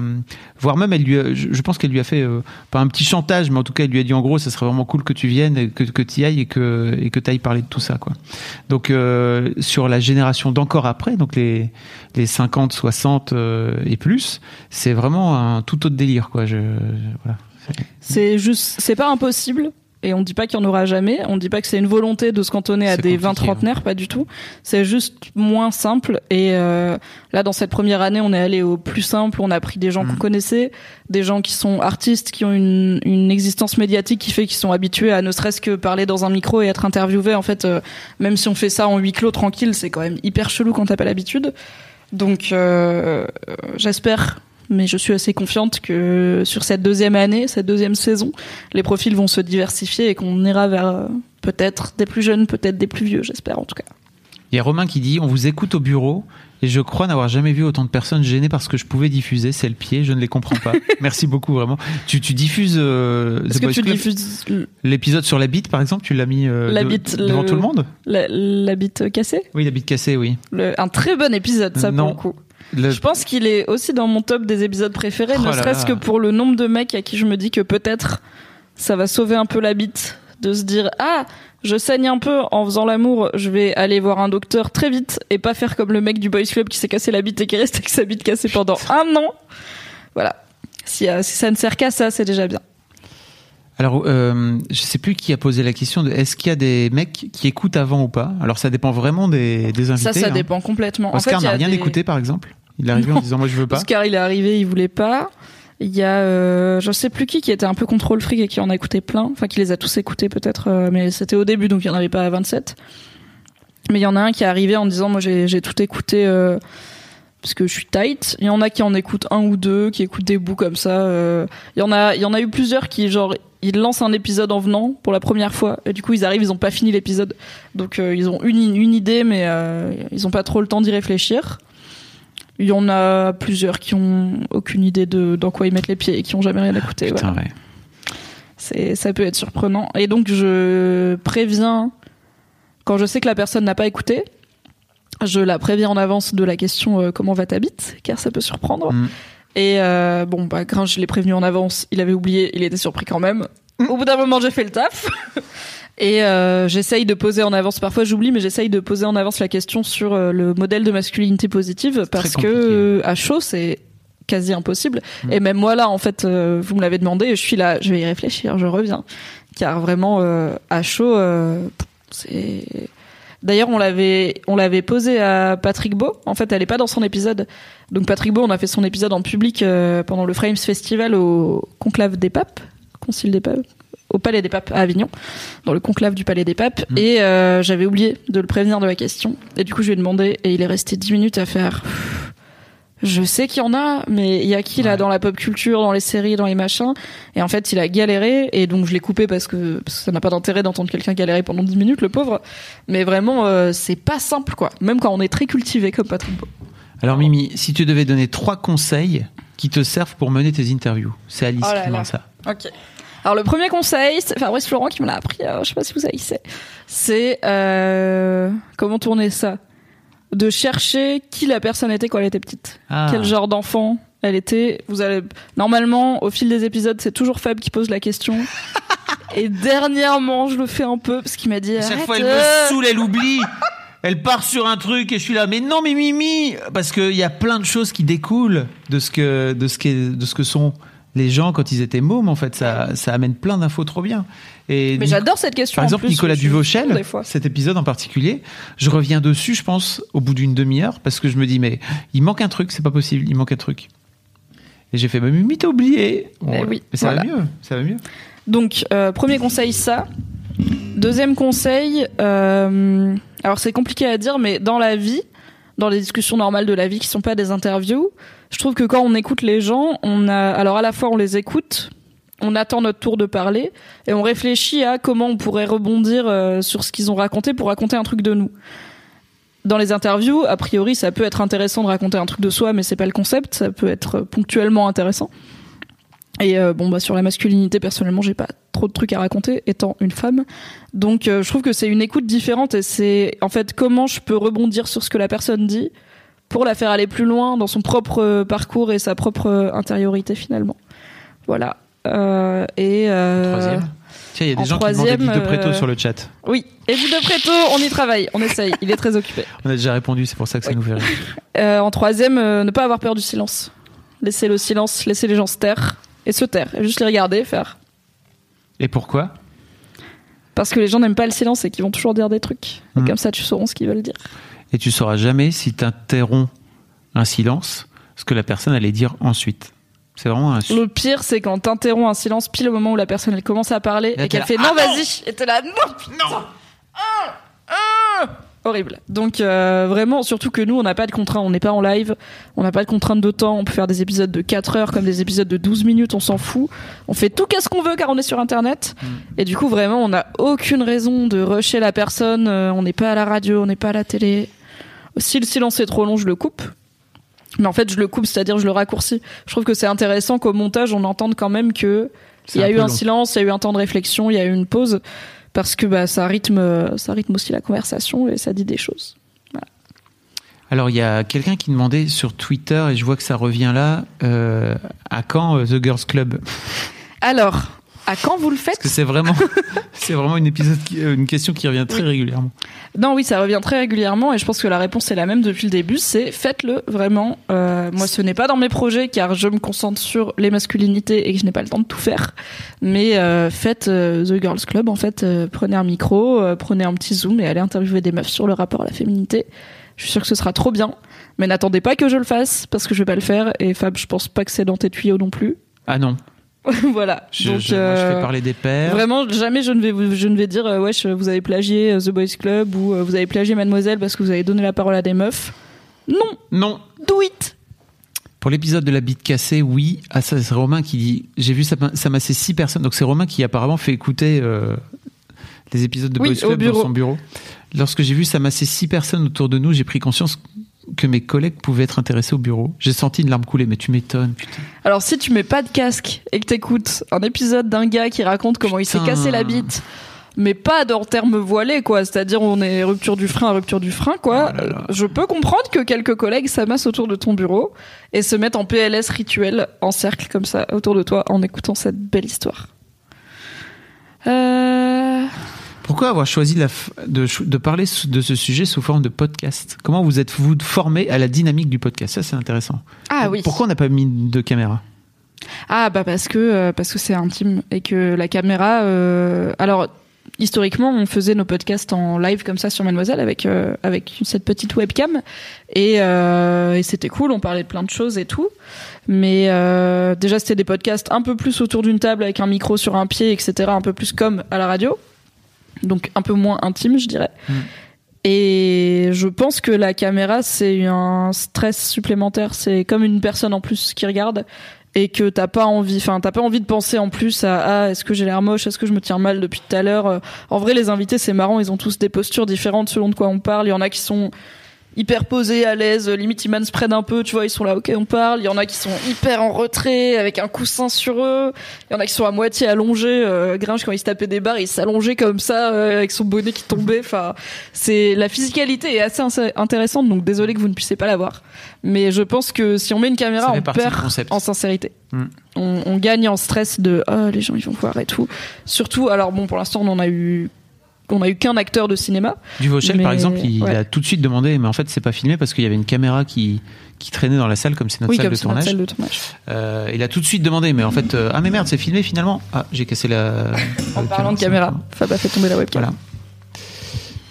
voire même, elle lui a- je pense qu'elle lui a fait, pas un petit chantage, mais en tout cas, elle lui a dit en gros, ça serait vraiment cool que tu viennes, et que, que tu y ailles et que, et que tu ailles parler de tout ça, quoi. Donc, euh, sur la génération d'encore après, donc les, les 50, 60 euh, et plus, c'est vraiment un tout autre délire, quoi. Voilà. C'est juste, c'est pas impossible. Et on dit pas qu'il y en aura jamais. On dit pas que c'est une volonté de se cantonner à des compliqué, 20 trentenaires, pas du tout. C'est juste moins simple. Et euh, là, dans cette première année, on est allé au plus simple. On a pris des gens Mm. qu'on connaissait, des gens qui sont artistes, qui ont une, une existence médiatique qui fait qu'ils sont habitués à ne serait-ce que parler dans un micro et être interviewés. En fait, euh, même si on fait ça en huis clos tranquille, c'est quand même hyper chelou quand t'as pas l'habitude. Donc, euh, j'espère mais je suis assez confiante que sur cette deuxième année, cette deuxième saison, les profils vont se diversifier et qu'on ira vers euh, peut-être des plus jeunes, peut-être des plus vieux, j'espère en tout cas. Il y a Romain qui dit On vous écoute au bureau et je crois n'avoir jamais vu autant de personnes gênées parce que je pouvais diffuser. C'est le pied, je ne les comprends pas. Merci beaucoup, vraiment. Tu, tu diffuses euh, Est-ce que tu diffuses L'épisode sur la bite, par exemple, tu l'as mis euh, La de- bite, devant le- tout le monde? la, la bite cassée? Oui, la bite cassée, oui. Le- Un très bon épisode, ça Non. pour le coup. Le- Je pense qu'il est aussi dans mon top des épisodes préférés, Oh ne serait-ce que pour le nombre de mecs à qui je me dis que peut-être ça va sauver un peu la bite. De se dire, ah, je saigne un peu en faisant l'amour, je vais aller voir un docteur très vite et pas faire comme le mec du Boys Club qui s'est cassé la bite et qui est resté avec sa bite cassée pendant un an. Voilà. Si, euh, si ça ne sert qu'à ça, c'est déjà bien. Alors, euh, je sais plus qui a posé la question de est-ce qu'il y a des mecs qui écoutent avant ou pas Alors, ça dépend vraiment des, des invités. ça, ça hein. dépend complètement. En Oscar fait, n'a rien des- écouté, par exemple. Il est arrivé Non. en disant moi je veux pas. Oscar, il est arrivé, il voulait pas. Il y a, euh, je sais plus qui, qui était un peu contrôle fric et qui en a écouté plein. Enfin, qui les a tous écoutés peut-être, euh, mais c'était au début, donc il y en avait pas à 27. Mais il y en a un qui est arrivé en disant, moi j'ai j'ai tout écouté euh, parce que je suis tight. Il y en a qui en écoutent un ou deux, qui écoutent des bouts comme ça. euh. Il y en a, il y en a eu plusieurs qui genre ils lancent un épisode en venant pour la première fois et du coup ils arrivent, ils ont pas fini l'épisode, donc euh, ils ont une une idée, mais euh, ils ont pas trop le temps d'y réfléchir. Il y en a plusieurs qui ont aucune idée de dans quoi ils mettent les pieds et qui ont jamais rien écouté. Putain, voilà. ouais. C'est ça peut être surprenant et donc je préviens quand je sais que la personne n'a pas écouté, je la préviens en avance de la question euh, comment va ta bite car ça peut surprendre. Mm. Et euh, bon bah quand je l'ai prévenu en avance, il avait oublié, il était surpris quand même. Au bout d'un moment, j'ai fait le taf. Et euh, j'essaye de poser en avance. Parfois, j'oublie, mais j'essaye de poser en avance la question sur euh, le modèle de masculinité positive parce que à chaud, c'est quasi impossible. Mm. Et même moi là, en fait, euh, vous me l'avez demandé, je suis là, je vais y réfléchir, je reviens, car vraiment euh, à chaud, euh, c'est. D'ailleurs, on l'avait, on l'avait posé à Patrick Beau. En fait, elle est pas dans son épisode. Donc Patrick Beau, on a fait son épisode en public euh, pendant le Frames Festival au Conclave des Papes, Concile des Papes, au Palais des Papes à Avignon, dans le conclave du Palais des Papes. Mm. Et euh, j'avais oublié de le prévenir de la question. Et du coup, je lui ai demandé, et il est resté 10 minutes à faire. Je sais qu'il y en a, mais il y a qui là Ouais. dans la pop culture, dans les séries, dans les machins? Et en fait, il a galéré, et donc je l'ai coupé parce que, parce que ça n'a pas d'intérêt d'entendre quelqu'un galérer pendant 10 minutes, le pauvre. Mais vraiment, euh, c'est pas simple, quoi. Même quand on est très cultivé comme Patrick Beau. Alors Mimi, si tu devais donner trois conseils qui te servent pour mener tes interviews, c'est Alice Oh là qui là. demande ça. Ok. Alors le premier conseil, c'est Fabrice Florent qui me l'a appris. euh, je sais pas si vous savez. C'est euh, comment tourner ça? De chercher qui la personne était quand elle était petite. Ah. Quel genre d'enfant elle était. Vous allez normalement au fil des épisodes, c'est toujours Fab qui pose la question. Et dernièrement, je le fais un peu parce qu'il m'a dit. À chaque fois, elle euh. me saoule, elle oublie. Elle part sur un truc et je suis là, mais non, mais Mimi, parce qu'il y a plein de choses qui découlent de ce que, de ce que, de ce que sont les gens quand ils étaient mômes. En fait, ça, ça amène plein d'infos trop bien. Et Mais j'adore cette question. Par exemple, plus, Nicolas Duvauchel, cet épisode en particulier, je reviens dessus, je pense, au bout d'une demi-heure, parce que je me dis, mais il manque un truc, c'est pas possible, il manque un truc. Et j'ai fait, bah, Mimi, t'as oublié. Mais Bon, oui, mais ça va mieux, ça va mieux. Donc, euh, premier conseil, ça. Deuxième conseil, euh, alors c'est compliqué à dire, mais dans la vie, dans les discussions normales de la vie qui sont pas des interviews, je trouve que quand on écoute les gens, on a, alors à la fois on les écoute, on attend notre tour de parler et on réfléchit à comment on pourrait rebondir euh, sur ce qu'ils ont raconté pour raconter un truc de nous. Dans les interviews, a priori, ça peut être intéressant de raconter un truc de soi, mais c'est pas le concept. Ça peut être ponctuellement intéressant. Et euh, bon, bah sur la masculinité, personnellement, j'ai pas trop de trucs à raconter, étant une femme. Donc, euh, je trouve que c'est une écoute différente et c'est en fait comment je peux rebondir sur ce que la personne dit pour la faire aller plus loin dans son propre euh, parcours et sa propre euh, intériorité finalement. Voilà. Euh, et euh, Troisième. Tiens, il y a des en gens qui demandent de euh, sur le chat. Oui. Et vous de Préto, on y travaille, on essaye. Il est très occupé. On a déjà répondu, c'est pour ça que ça Oui. nous fait rire. Euh, en troisième, ne pas avoir peur du silence. Laisser le silence, laisser les gens se taire et se taire, et juste les regarder, faire. Et pourquoi? Parce que les gens n'aiment pas le silence et qu'ils vont toujours dire des trucs. Et Mhm. comme ça, tu sauras ce qu'ils veulent dire. Et tu sauras jamais si tu interromps un silence, ce que la personne allait dire ensuite. C'est vraiment un. Le pire, c'est quand t'interromps un silence pile au moment où la personne elle commence à parler Là, et qu'elle fait Ah non, non vas-y, et t'es là non, putain, Ah, ah. horrible. Donc euh, vraiment, surtout que nous, on n'a pas de contraintes, on n'est pas en live, on n'a pas de contraintes de temps, on peut faire des épisodes de 4 heures comme des épisodes de 12 minutes, on s'en fout. On fait tout qu'est-ce qu'on veut car on est sur internet. Mm. Et du coup, vraiment, on n'a aucune raison de rusher la personne, euh, on n'est pas à la radio, on n'est pas à la télé. Si le silence est trop long, je le coupe. Mais en fait, je le coupe, c'est-à-dire je le raccourcis. Je trouve que c'est intéressant qu'au montage, on entende quand même que il y a un eu un silence, il y a eu un temps de réflexion, il y a eu une pause, parce que bah, ça rythme, ça rythme aussi la conversation et ça dit des choses. Alors, il y a quelqu'un qui demandait sur Twitter, et je vois que ça revient là, euh, à quand euh, The Girls Club? Alors, à quand vous le Parce que faites c'est vraiment, c'est vraiment une, épisode qui- euh, une question qui revient très régulièrement. Non, oui, ça revient très régulièrement et je pense que la réponse est la même depuis le début. C'est faites-le vraiment. Euh, moi, ce n'est pas dans mes projets car je me concentre sur les masculinités et que je n'ai pas le temps de tout faire. Mais euh, faites euh, The Girls Club. En fait, prenez un micro, prenez un petit zoom et allez interviewer des meufs sur le rapport à la féminité. Je suis sûre que ce sera trop bien. Mais n'attendez pas que je le fasse parce que je vais pas le faire. Et Fab, je pense pas que c'est dans tes tuyaux non plus. Ah non, voilà. je, Donc, je- moi, je euh, fais parler des pères. Vraiment, jamais je ne vais je ne vais dire euh, wesh, vous avez plagié euh, The Boys Club ou euh, vous avez plagié Mademoiselle parce que vous avez donné la parole à des meufs. Non, Non. do it. Pour l'épisode de la bite cassée, oui. Ah, ça, c'est Romain qui dit. J'ai vu ça, ça massait six personnes. Donc c'est Romain qui apparemment fait écouter les épisodes de Oui, Boys Club dans son bureau. Lorsque j'ai vu ça masser six personnes autour de nous, j'ai pris conscience que mes collègues pouvaient être intéressés au bureau. J'ai senti une larme couler, mais tu m'étonnes, putain. Alors si tu mets pas de casque et que t'écoutes un épisode d'un gars qui raconte comment il s'est cassé la bite, mais pas dans termes voilés quoi, c'est-à-dire on est rupture du frein, rupture du frein quoi. Oh là là. euh, Je peux comprendre que quelques collègues s'amassent autour de ton bureau et se mettent en PLS rituel en cercle comme ça autour de toi en écoutant cette belle histoire. Euh... Pourquoi avoir choisi la f- de, parler de ce sujet sous forme de podcast? Comment vous êtes-vous formé à la dynamique du podcast? Ça, c'est intéressant. Ah oui. Pourquoi on n'a pas mis de caméra? Ah bah parce que euh, parce que c'est intime et que la caméra. euh, alors historiquement, on faisait nos podcasts en live comme ça sur Mademoiselle avec euh, avec cette petite webcam et, euh, et c'était cool. On parlait de plein de choses et tout. Mais euh, déjà c'était des podcasts un peu plus autour d'une table avec un micro sur un pied, etc. Un peu plus comme à la radio, donc un peu moins intime, je dirais. Mm. Et je pense que la caméra, c'est un stress supplémentaire. C'est comme une personne en plus qui regarde et que t'as pas envie, enfin t'as pas envie de penser en plus à ah est-ce que j'ai l'air moche, est-ce que je me tiens mal depuis tout à l'heure? Euh, En vrai, les invités c'est marrant, ils ont tous des postures différentes selon de quoi on parle. Il y en a qui sont hyper posés, à l'aise, limite ils manspread un peu, tu vois, ils sont là, ok, on parle. Il y en a qui sont hyper en retrait, avec un coussin sur eux. Il y en a qui sont à moitié allongés. Euh, Gringe, quand il se tapait des barres, il s'allongeait comme ça, euh, avec son bonnet qui tombait. Enfin, c'est la physicalité est assez intéressante, donc désolé que vous ne puissiez pas la voir. Mais je pense que si on met une caméra, on perd en sincérité. Mm. On, on gagne en stress de oh les gens ils vont voir et tout. Surtout, alors bon, pour l'instant on en a eu on a eu qu'un acteur de cinéma. Duvauchel, par Mais- exemple, il ouais. a tout de suite demandé, mais en fait, c'est pas filmé parce qu'il y avait une caméra qui, qui traînait dans la salle, comme c'est notre oui, salle de notre tournage. salle de tournage. Euh, il a tout de suite demandé, mais en fait, euh, ah mais merde, c'est filmé finalement. Ah, j'ai cassé la. En la parlant de caméra, Fab a fait tomber la webcam. Voilà.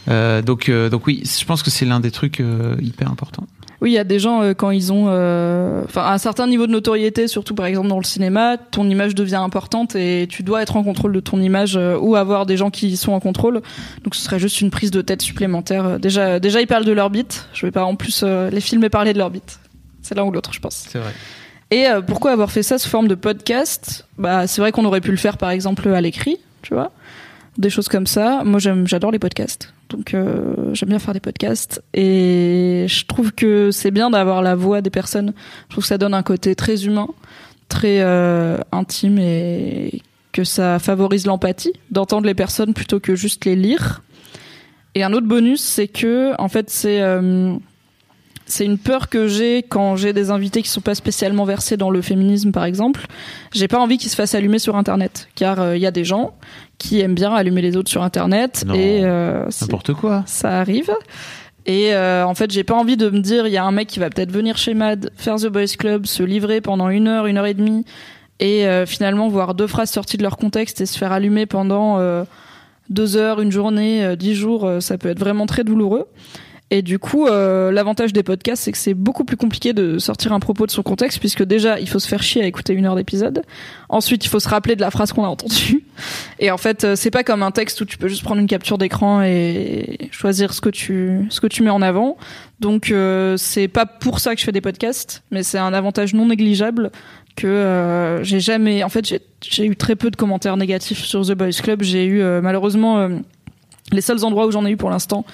Euh, donc, donc oui, je pense que c'est l'un des trucs hyper importants. Oui, il y a des gens euh, quand ils ont, euh, enfin, un certain niveau de notoriété, surtout par exemple dans le cinéma, ton image devient importante et tu dois être en contrôle de ton image euh, ou avoir des gens qui sont en contrôle. Donc ce serait juste une prise de tête supplémentaire. Euh, Déjà, déjà ils parlent de leur bite. Je vais pas en plus euh, les filmer parler de leur bite. C'est l'un ou l'autre, je pense. C'est vrai. Et euh, pourquoi avoir fait ça sous forme de podcast? Bah, c'est vrai qu'on aurait pu le faire par exemple à l'écrit, tu vois, des choses comme ça. Moi, j'aime, j'adore les podcasts, donc euh, j'aime bien faire des podcasts. Et je trouve que c'est bien d'avoir la voix des personnes. Je trouve que ça donne un côté très humain, très euh, intime et que ça favorise l'empathie d'entendre les personnes plutôt que juste les lire. Et un autre bonus, c'est que en fait, c'est euh, une peur que j'ai quand j'ai des invités qui sont pas spécialement versés dans le féminisme, par exemple. J'ai pas envie qu'ils se fassent allumer sur Internet, car il y a des gens qui aiment bien allumer les autres sur Internet Non. et euh, si, N'importe quoi. ça arrive. Et euh, en fait, j'ai pas envie de me dire, il y a un mec qui va peut-être venir chez Mad, faire The Boys Club, se livrer pendant une heure, une heure et demie, et euh, finalement voir deux phrases sorties de leur contexte et se faire allumer pendant euh, deux heures, une journée, euh, dix jours, euh, ça peut être vraiment très douloureux. Et du coup, euh, l'avantage des podcasts, c'est que c'est beaucoup plus compliqué de sortir un propos de son contexte, puisque déjà, il faut se faire chier à écouter une heure d'épisode. Ensuite, il faut se rappeler de la phrase qu'on a entendue. Et en fait, euh, c'est pas comme un texte où tu peux juste prendre une capture d'écran et choisir ce que tu ce que tu mets en avant. Donc, euh, c'est pas pour ça que je fais des podcasts, mais c'est un avantage non négligeable que euh, j'ai jamais. En fait, j'ai- eu très peu de commentaires négatifs sur The Boys Club. J'ai eu malheureusement les seuls endroits où j'en ai eu pour l'instant.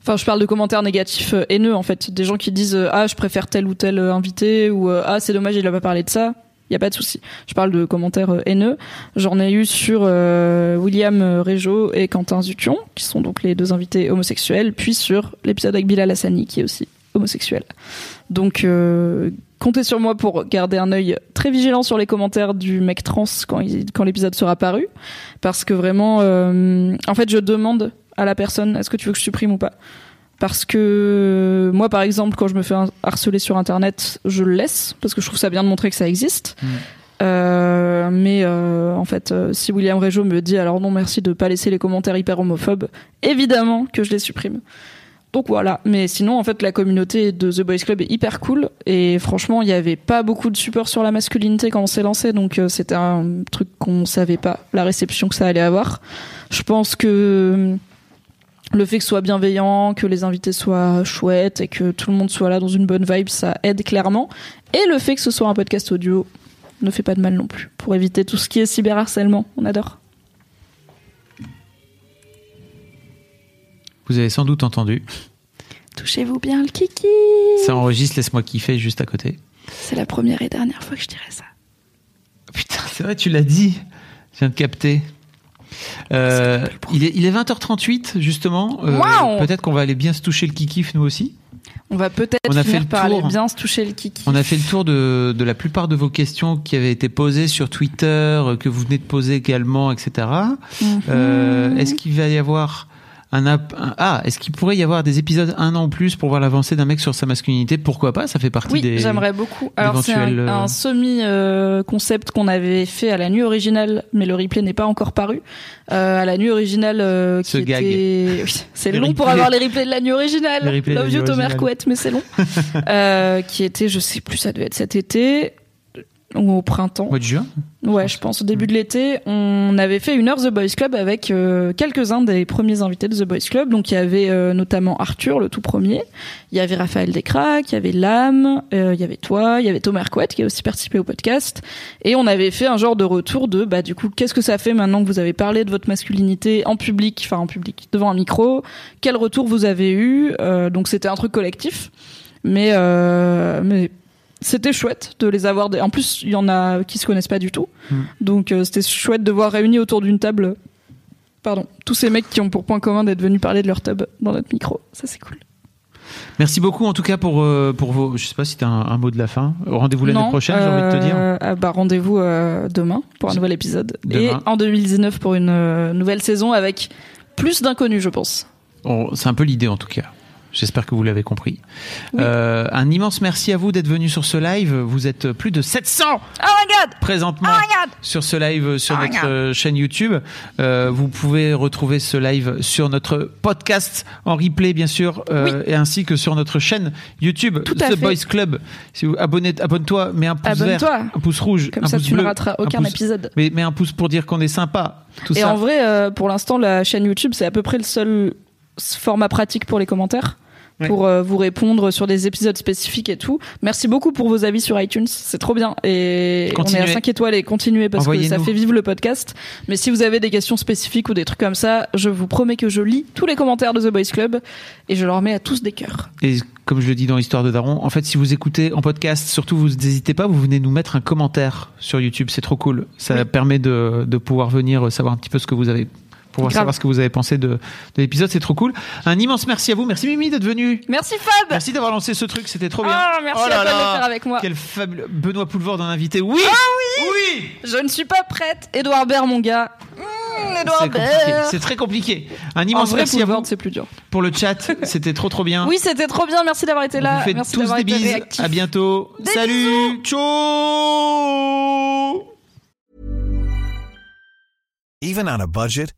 Enfin, je parle de commentaires négatifs haineux en fait, des gens qui disent ah je préfère tel ou tel invité ou ah c'est dommage il a pas parlé de ça. Il y a pas de souci. Je parle de commentaires euh, haineux. J'en ai eu sur euh, William euh, Régeau et Quentin Zution, qui sont donc les deux invités homosexuels, puis sur l'épisode avec Bilal Hassani, qui est aussi homosexuel. Donc, comptez sur moi pour garder un œil très vigilant sur les commentaires du mec trans quand, l'épisode sera paru. Parce que vraiment, en fait, je demande à la personne, est-ce que tu veux que je supprime ou pas? Parce que moi, par exemple, quand je me fais harceler sur Internet, je le laisse parce que je trouve ça bien de montrer que ça existe. Euh, mais euh, en fait, euh, si William Régeau me dit alors non merci de pas laisser les commentaires hyper homophobes, évidemment que je les supprime. Donc voilà, mais sinon en fait la communauté de The Boys Club est hyper cool et franchement il y avait pas beaucoup de support sur la masculinité quand on s'est lancé donc euh, c'était un truc qu'on savait pas la réception que ça allait avoir. Je pense que le fait que ce soit bienveillant, que les invités soient chouettes et que tout le monde soit là dans une bonne vibe, ça aide clairement. Et le fait que ce soit un podcast audio ne fait pas de mal non plus, pour éviter tout ce qui est cyberharcèlement. On adore. Vous avez sans doute entendu. Touchez-vous bien le kiki Ça enregistre, laisse-moi kiffer juste à côté. C'est la première et dernière fois que je dirais ça. Putain, c'est vrai, tu l'as dit. Je viens de capter. Euh, il, est, il est 20h38, justement. Euh, Peut-être qu'on va aller bien se toucher le kikif, nous aussi. On va peut-être finir fait par aller tour. bien se toucher le kiki. On a fait le tour de, de la plupart de vos questions qui avaient été posées sur Twitter, euh, que vous venez de poser également, etc. Mhm. Euh, est-ce qu'il va y avoir un, ap- un- ah est-ce qu'il pourrait y avoir des épisodes un an ou plus pour voir l'avancée d'un mec sur sa masculinité? Pourquoi pas? Ça fait partie Oui, des. j'aimerais beaucoup. Alors c'est un, euh, un semi-concept qu'on avait fait à la nuit originale, mais le replay n'est pas encore paru. Euh, à la nuit originale, euh, qui Ce gag. était... Oui, c'est long pour avoir les replays de la nuit originale. Love you originale. Couette, mais c'est long. euh, qui était, je sais plus, ça devait être cet été. Ou au printemps. De juin Ouais, je pense au début de l'été, on avait fait une heure The Boys Club avec euh, quelques-uns des premiers invités de The Boys Club. Donc il y avait euh, notamment Arthur, le tout premier. Il y avait Raphaël Descraques, il y avait Lame, euh, il y avait toi, il y avait Thomas Arquette qui a aussi participé au podcast. Et on avait fait un genre de retour de bah du coup qu'est-ce que ça fait maintenant que vous avez parlé de votre masculinité en public, enfin en public, devant un micro? Quel retour vous avez eu? Donc c'était un truc collectif. Mais mais c'était chouette de les avoir. En plus, il y en a qui se connaissent pas du tout. Hmm. Donc euh, c'était chouette de voir réunis autour d'une table, pardon, tous ces mecs qui ont pour point commun d'être venus parler de leur tub dans notre micro. Ça c'est cool. Merci beaucoup en tout cas pour euh, pour vos. Je sais pas si tu as un, mot de la fin. Rendez-vous l'année prochaine, j'ai envie de te dire. Euh, ah bah rendez-vous demain pour un nouvel épisode et en 2019 pour une nouvelle saison avec plus d'inconnus, je pense. c'est un peu l'idée en tout cas. J'espère que vous l'avez compris. Euh, un immense merci à vous d'être venu sur ce live. Vous êtes plus de 700 oh présentement oh sur ce live sur oh notre chaîne YouTube. Euh, vous pouvez retrouver ce live sur notre podcast en replay, bien sûr, euh, et ainsi que sur notre chaîne YouTube, The Boys Club. Si vous abonne-toi, mets un pouce vert, un pouce rouge, Comme un ça, pouce tu bleu, ne rateras aucun épisode. Mais, mais un pouce pour dire qu'on est sympa. Tout et en vrai, pour l'instant, la chaîne YouTube, c'est à peu près le seul format pratique pour les commentaires pour euh, vous répondre sur des épisodes spécifiques et tout. Merci beaucoup pour vos avis sur iTunes, c'est trop bien. Et on est à 5 étoiles et continuez parce que ça fait vivre le podcast. Mais si vous avez des questions spécifiques ou des trucs comme ça, je vous promets que je lis tous les commentaires de The Boys Club et je leur mets à tous des cœurs. Et comme je le dis dans l'histoire de Daron, en fait, si vous écoutez en podcast, surtout vous n'hésitez pas, vous venez nous mettre un commentaire sur YouTube, c'est trop cool. Ça permet de, de pouvoir venir savoir un petit peu ce que vous avez pour savoir ce que vous avez pensé de, de l'épisode. C'est trop cool. Un immense merci à vous. Merci Mimi d'être venu. Merci Fab. Merci d'avoir lancé ce truc. C'était trop bien. Oh, merci oh là à toi de le faire avec moi. Quel fabuleux. Benoît Poulvord en invité. Oui. Ah oui. Oui. Je ne suis pas prête. Edouard Baird, mon gars. Mmh, c'est très compliqué. Un immense merci à vous. C'est plus dur. Pour le chat, c'était trop trop bien. Oui, c'était trop bien. Merci d'avoir été là. Vous merci tous des bises. À bientôt. Salut. Ciao. Even on a budget.